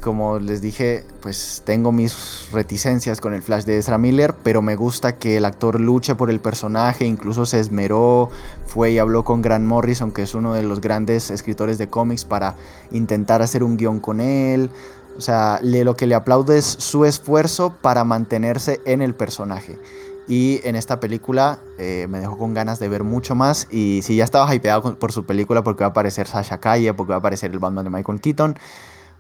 Como les dije, pues tengo mis reticencias con el Flash de Ezra Miller, pero me gusta que el actor luche por el personaje, incluso se esmeró, fue y habló con Grant Morrison, que es uno de los grandes escritores de cómics, para intentar hacer un guion con él. O sea, lo que le aplaudo es su esfuerzo para mantenerse en el personaje. Y en esta película eh, me dejó con ganas de ver mucho más. Y si ya estaba hypeado por su película porque va a aparecer Sasha Calle, porque va a aparecer el Batman de Michael Keaton,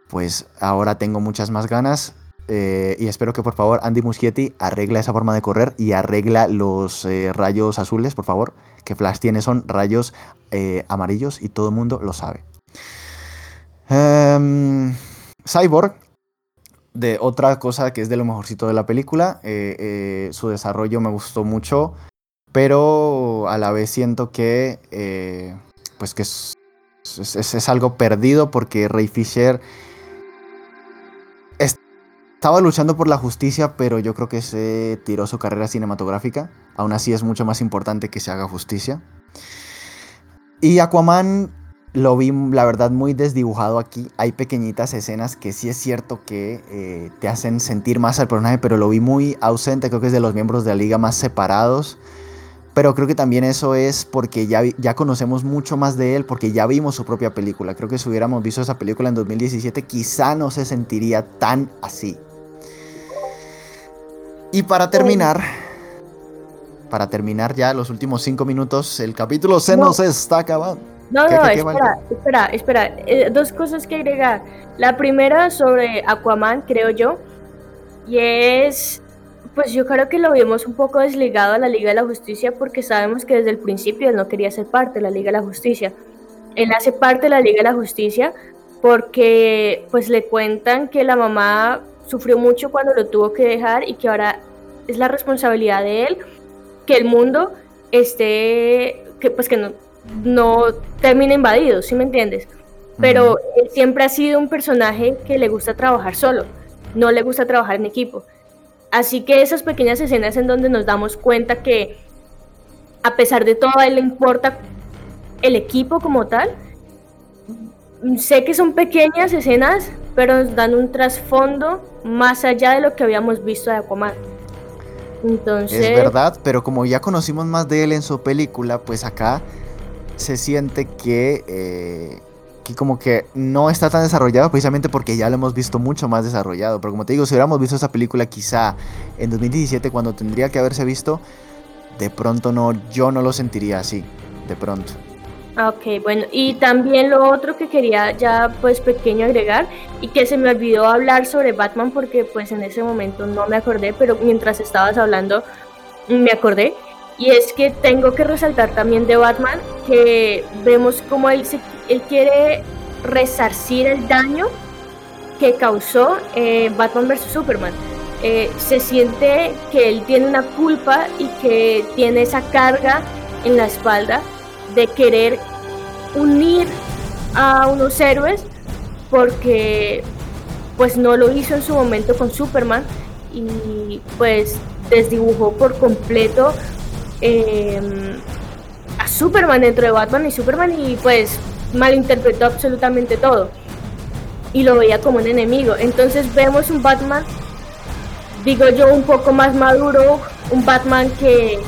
pues ahora tengo muchas más ganas. Eh, y espero que por favor Andy Muschietti arregla esa forma de correr y arregla los eh, rayos azules, por favor. Que Flash tiene son rayos amarillos y todo el mundo lo sabe. Um, Cyborg, de otra cosa que es de lo mejorcito de la película, eh, eh, su desarrollo me gustó mucho, pero a la vez siento que, eh, pues que es, es, algo perdido porque Ray Fisher estaba luchando por la justicia, pero yo creo que se tiró su carrera cinematográfica. Aún así es mucho más importante que se haga justicia. Y Aquaman lo vi, la verdad, muy desdibujado aquí. Hay pequeñitas escenas que sí es cierto que eh, te hacen sentir más al personaje, pero lo vi muy ausente. Creo que es de los miembros de la liga más separados. Pero creo que también eso es porque ya, ya conocemos mucho más de él, porque ya vimos su propia película. Creo que si hubiéramos visto esa película en 2017, quizá no se sentiría tan así. Y para terminar, para terminar ya los últimos cinco minutos, el capítulo se nos está acabando. No, no, espera, espera, espera, eh, dos cosas que agregar. La primera sobre Aquaman, creo yo, y es, pues yo creo que lo vimos un poco desligado a la Liga de la Justicia porque sabemos que desde el principio él no quería ser parte de la Liga de la Justicia. Él hace parte de la Liga de la Justicia porque pues le cuentan que la mamá sufrió mucho cuando lo tuvo que dejar y que ahora es la responsabilidad de él que el mundo esté, que pues que no, no termina invadido, ¿sí me entiendes? Pero él siempre ha sido un personaje que le gusta trabajar solo, no le gusta trabajar en equipo. Así que esas pequeñas escenas en donde nos damos cuenta que a pesar de todo a él le importa el equipo como tal, sé que son pequeñas escenas, pero nos dan un trasfondo más allá de lo que habíamos visto de Aquaman. Entonces... Es verdad, pero como ya conocimos más de él en su película, pues acá se siente que, eh, que como que no está tan desarrollado precisamente porque ya lo hemos visto mucho más desarrollado. Pero como te digo, si hubiéramos visto esa película quizá en 2017 cuando tendría que haberse visto, de pronto no, yo no lo sentiría así, de pronto. Ah, ok, bueno, y también lo otro que quería ya pues pequeño agregar y que se me olvidó hablar sobre Batman porque pues en ese momento no me acordé, pero mientras estabas hablando me acordé. Y es que tengo que resaltar también de Batman que vemos como él, él quiere resarcir el daño que causó eh, Batman vs. Superman. Eh, se siente que él tiene una culpa y que tiene esa carga en la espalda de querer unir a unos héroes porque pues no lo hizo en su momento con Superman y pues desdibujó por completo em, a Superman dentro de Batman y Superman y pues malinterpretó absolutamente todo y lo veía como un enemigo. Entonces vemos un Batman, digo yo, un poco más maduro, un Batman que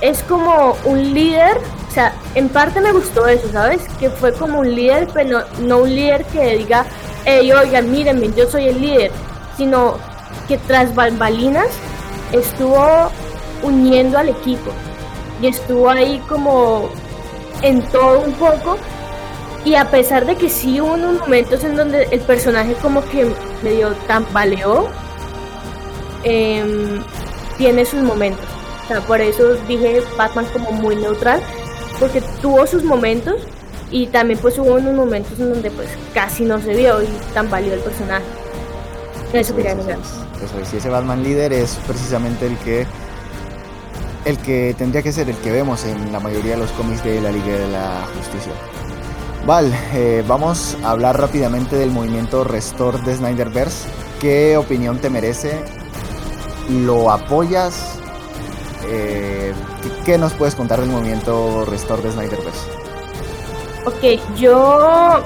es como un líder, o sea, en parte me gustó eso, ¿sabes? Que fue como un líder, pero no, un líder que diga, hey, oigan, mírenme, yo soy el líder, sino que tras bambalinas estuvo uniendo al equipo y estuvo ahí como en todo un poco y a pesar de que sí hubo unos momentos en donde el personaje como que medio tambaleó, eh, tiene sus momentos por eso dije Batman como muy neutral, porque tuvo sus momentos y también pues hubo unos momentos en donde pues casi no se vio y tan valió el personaje. Eso quería decir. Eso es, y ese Batman líder es precisamente el que el que tendría que ser el que vemos en la mayoría de los cómics de la Liga de la Justicia. Vale, eh, vamos a hablar rápidamente del movimiento Restore de Snyderverse. ¿Qué opinión te merece? ¿Lo apoyas? Eh, ¿qué, nos puedes contar del movimiento Restore de Snyderverse? Ok, yo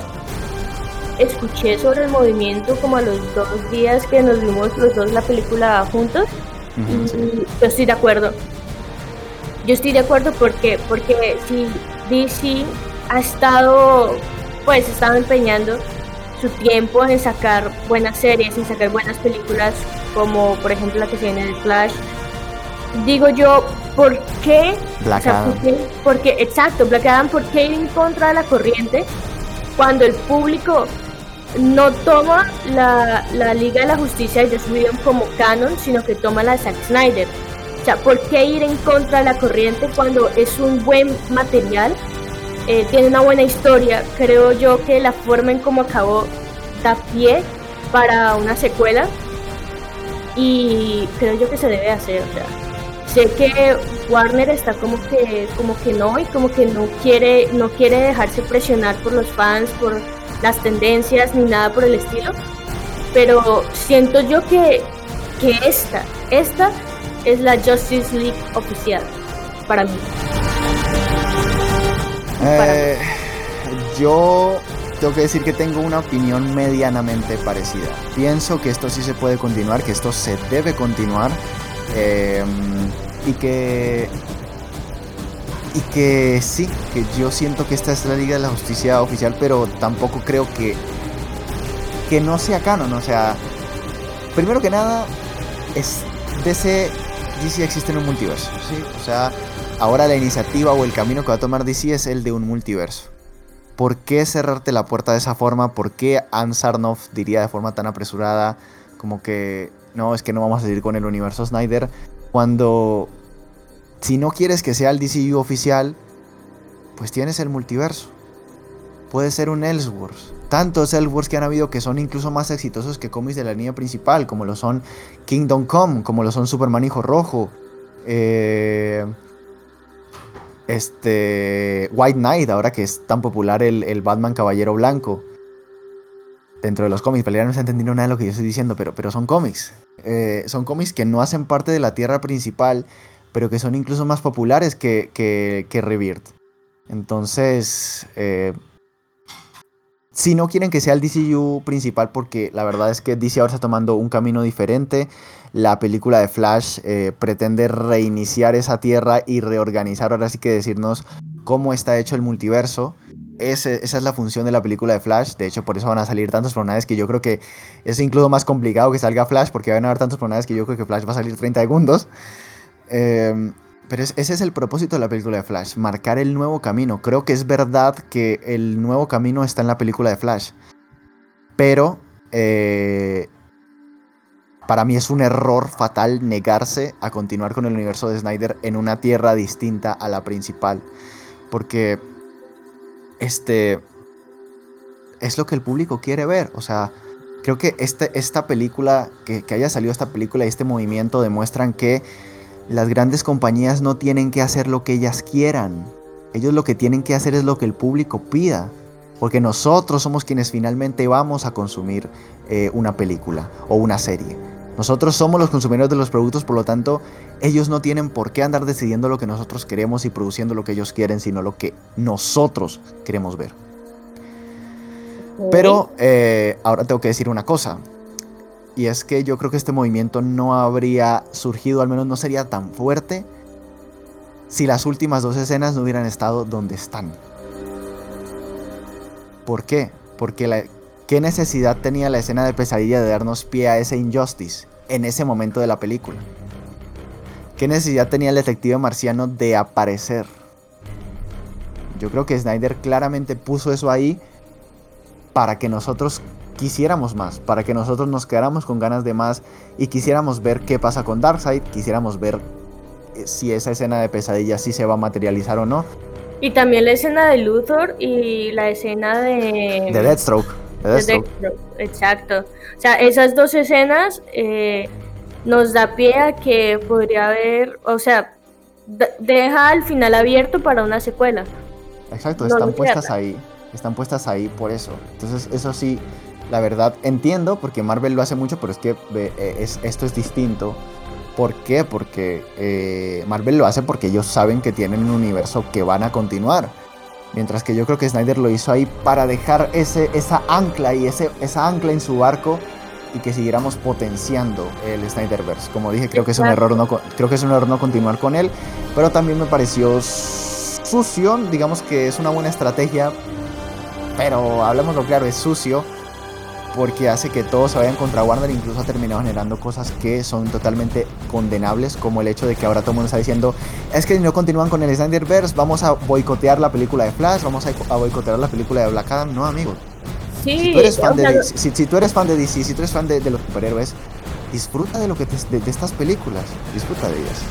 escuché sobre el movimiento como a los dos días que nos vimos los dos la película juntos y yo estoy de acuerdo. Yo estoy de acuerdo porque, porque si DC ha estado, pues, estado empeñando su tiempo en sacar buenas series, en sacar buenas películas, como por ejemplo la que se viene de Flash, digo yo, ¿por qué? Black Adam. porque, exacto, Black Adam, ¿por qué ir en contra de la corriente cuando el público no toma la, Liga de la Justicia de Joss Whedon como canon, sino que toma la de Zack Snyder? O sea, ¿por qué ir en contra de la corriente cuando es un buen material? Eh, tiene una buena historia. Creo yo que la forma en cómo acabó da pie para una secuela. Y creo yo que se debe hacer. Sé que Warner está como que como que no y como que no quiere no quiere dejarse presionar por los fans por las tendencias ni nada por el estilo pero siento yo que que esta esta es la Justice League oficial para mí, eh, yo tengo que decir que tengo una opinión medianamente parecida. Pienso que esto sí se puede continuar que esto se debe continuar eh, y que y que sí, que yo siento que esta es la Liga de la Justicia oficial, pero tampoco creo que que no sea canon, o sea, primero que nada es DC DC existe en un multiverso, ¿sí? O sea, ahora la iniciativa o el camino que va a tomar DC es el de un multiverso. ¿Por qué cerrarte la puerta de esa forma? ¿Por qué Ann diría de forma tan apresurada como que no, es que no vamos a seguir con el universo Snyder? Cuando, si no quieres que sea el DCU oficial, pues tienes el multiverso. Puede ser un Elseworlds. Tantos Elseworlds que han habido que son incluso más exitosos que cómics de la línea principal, como lo son Kingdom Come, como lo son Superman Hijo Rojo, eh, este White Knight, ahora que es tan popular el, Batman Caballero Blanco dentro de los cómics. Pero no se ha entendido nada de lo que yo estoy diciendo, pero, pero son cómics. Eh, son cómics que no hacen parte de la tierra principal, pero que son incluso más populares que, que, que Entonces, eh, si no quieren que sea el DCU principal, porque la verdad es que DC ahora está tomando un camino diferente. La película de Flash eh, pretende reiniciar esa tierra y reorganizar, ahora sí que decirnos cómo está hecho el multiverso esa es la función de la película de Flash. De hecho, por eso van a salir tantos personajes que yo creo que es incluso más complicado que salga Flash, porque van a haber tantos personajes que yo creo que Flash va a salir 30 segundos. Em, Pero ese es el propósito de la película de Flash, marcar el nuevo camino. Creo que es verdad que el nuevo camino está en la película de Flash. Pero eh, para mí es un error fatal negarse a continuar con el universo de Snyder en una tierra distinta a la principal. Porque este es lo que el público quiere ver. O sea, creo que este, esta película, que, que haya salido esta película y este movimiento demuestran que las grandes compañías no tienen que hacer lo que ellas quieran. Ellos lo que tienen que hacer es lo que el público pida. Porque nosotros somos quienes finalmente vamos a consumir eh, una película o una serie. Nosotros somos los consumidores de los productos, por lo tanto, ellos no tienen por qué andar decidiendo lo que nosotros queremos y produciendo lo que ellos quieren, sino lo que nosotros queremos ver. Pero eh, ahora tengo que decir una cosa. Y es que yo creo que este movimiento no habría surgido, al menos no sería tan fuerte, si las últimas dos escenas no hubieran estado donde están. ¿Por qué? Porque ¿qué necesidad tenía la escena de pesadilla de darnos pie a ese injustice en ese momento de la película? ¿Qué necesidad tenía el detective marciano de aparecer? Yo creo que Snyder claramente puso eso ahí para que nosotros quisiéramos más, para que nosotros nos quedáramos con ganas de más y quisiéramos ver qué pasa con Darkseid, quisiéramos ver eh, si esa escena de pesadilla sí se va a materializar o no. Y también la escena de Luthor y la escena de... De Deathstroke. De Deathstroke. exacto. O sea, esas dos escenas eh, nos da pie a que podría haber, o sea, deja al final abierto para una secuela. Exacto, están puestas ahí. Están puestas ahí por eso. Entonces, eso sí, la verdad entiendo, porque Marvel lo hace mucho, pero es que eh, es, esto es distinto. ¿Por qué? Porque eh, Marvel lo hace porque ellos saben que tienen un universo que van a continuar. Mientras que yo creo que Snyder lo hizo ahí para dejar ese, esa ancla y ese, esa ancla en su barco y que siguiéramos potenciando el Snyderverse. Como dije, creo que es un error no creo que es un error no continuar con él, pero también me pareció sucio, digamos que es una buena estrategia, pero hablemoslo claro, es sucio porque hace que todos se vayan contra Warner, incluso ha terminado generando cosas que son totalmente condenables, como el hecho de que ahora todo el mundo está diciendo, es que si no continúan con el Snyderverse, vamos a boicotear la película de Flash, vamos a, boicotear la película de Black Adam. No, amigo. Sí, si tú eres fan de, DC, si, tú eres fan de DC, si tú eres fan de, los superhéroes, disfruta de lo que de, estas películas, disfruta de ellas.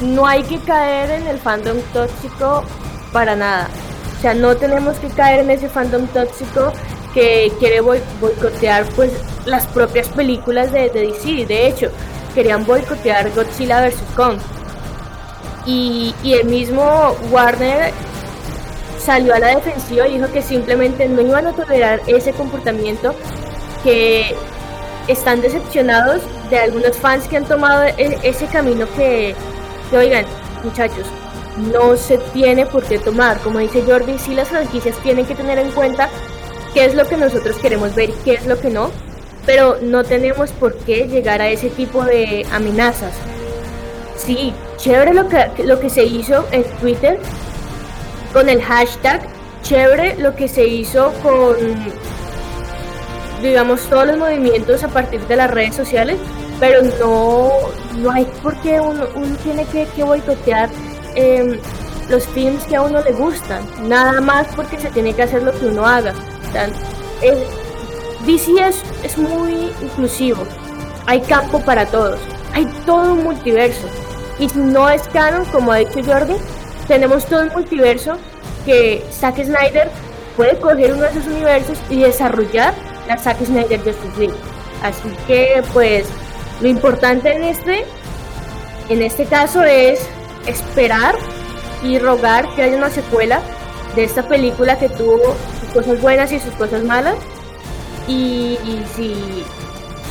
No hay que caer en el fandom tóxico para nada. O sea, no tenemos que caer en ese fandom tóxico que quiere boicotear pues las propias películas de, DC. De hecho, querían boicotear Godzilla vs. Kong. Y, y el mismo Warner salió a la defensiva y dijo que simplemente no iban a tolerar ese comportamiento, que están decepcionados de algunos fans que han tomado e, ese camino que, que oigan, muchachos, no se tiene por qué tomar. Como dice Jordi, sí las franquicias tienen que tener en cuenta qué es lo que nosotros queremos ver y qué es lo que no, pero no tenemos por qué llegar a ese tipo de amenazas. Sí, chévere lo que, lo que se hizo en Twitter con el hashtag, chévere lo que se hizo con, digamos, todos los movimientos a partir de las redes sociales, pero no, no hay por qué uno, tiene que, que boicotear em, los films que a uno le gustan, nada más porque se tiene que hacer lo que uno haga. DC es, muy inclusivo. Hay campo para todos. Hay todo un multiverso. Y si no es canon, como ha dicho Jordi, tenemos todo un multiverso que Zack Snyder puede coger uno de esos universos y desarrollar la Zack Snyder Justice League. Así que, pues, lo importante en este, en este caso es esperar y rogar que haya una secuela de esta película que tuvo cosas buenas y sus cosas malas. Y, si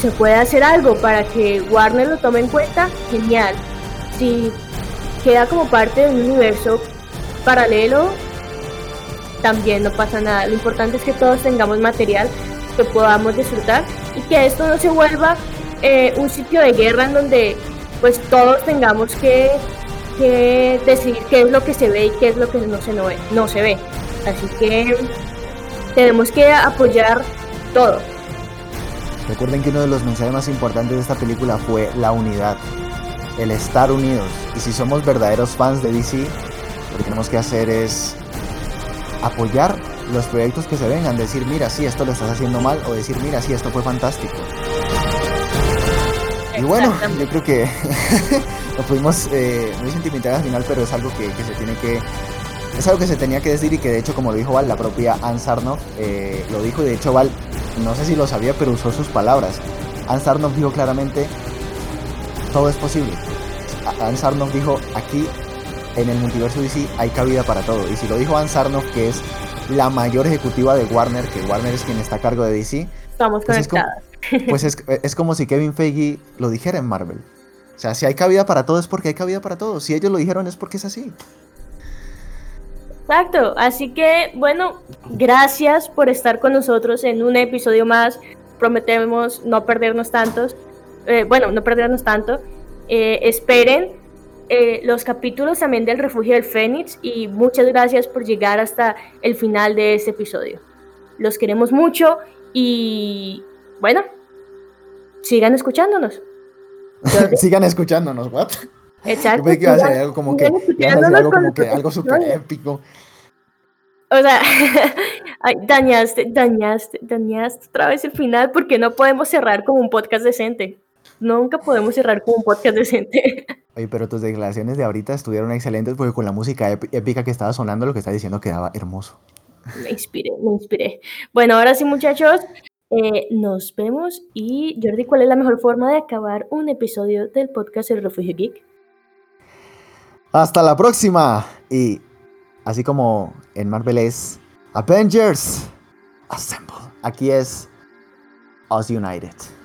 se puede hacer algo para que Warner lo tome en cuenta, genial. Si queda como parte de un universo paralelo, también no pasa nada. Lo importante es que todos tengamos material que podamos disfrutar y que esto no se vuelva eh, un sitio de guerra en donde pues todos tengamos que, que, decidir qué es lo que se ve y qué es lo que no se, no, ve, no se ve. Así que tenemos que apoyar todo. Recuerden que uno de los mensajes más importantes de esta película fue la unidad. el estar unidos. Y si somos verdaderos fans de DC, lo que tenemos que hacer es apoyar los proyectos que se vengan, decir, mira, sí, esto lo estás haciendo mal, o decir, mira, sí, esto fue fantástico. Y bueno, yo creo que nos fuimos eh, muy sentimentales al final, pero es algo que, se tiene que. Es algo que se tenía que decir y que de hecho, como lo dijo Val, la propia Ann Sarnoff eh, lo dijo y de hecho Val, no sé si lo sabía, pero usó sus palabras. Ann Sarnoff dijo claramente, todo es posible. Ann Sarnoff dijo, aquí en el multiverso DC hay cabida para todo. Y si lo dijo Ann Sarnoff, que es la mayor ejecutiva de Warner, que Warner es quien está a cargo de DC. Estamos pues conectadas. pues es, como si Kevin Feige lo dijera en Marvel. O sea, si hay cabida para todo es porque hay cabida para todo. Si ellos lo dijeron es porque es así. Exacto. Así que, bueno, gracias por estar con nosotros en un episodio más. Prometemos no perdernos tantos. Eh, bueno, no perdernos tanto. Eh, esperen eh, los capítulos también del Refugio del Fénix y muchas gracias por llegar hasta el final de este episodio. Los queremos mucho y bueno, sigan escuchándonos. sigan escuchándonos, ¿what? Exacto. Yo que iba a ser algo como que, algo como que algo súper épico. O sea, dañaste, dañaste, dañaste otra vez el final porque no podemos cerrar con un podcast decente. Nunca podemos cerrar con un podcast decente. Oye, pero tus declaraciones de ahorita estuvieron excelentes porque con la música épica que estaba sonando, lo que estás diciendo quedaba hermoso. Me inspiré, me inspiré. Bueno, ahora sí, muchachos, eh, nos vemos. Y Jordi, ¿cuál es la mejor forma de acabar un episodio del podcast El Refugio Geek? Hasta la próxima. Y así como en Marvel es Avengers Assemble, aquí es Us United.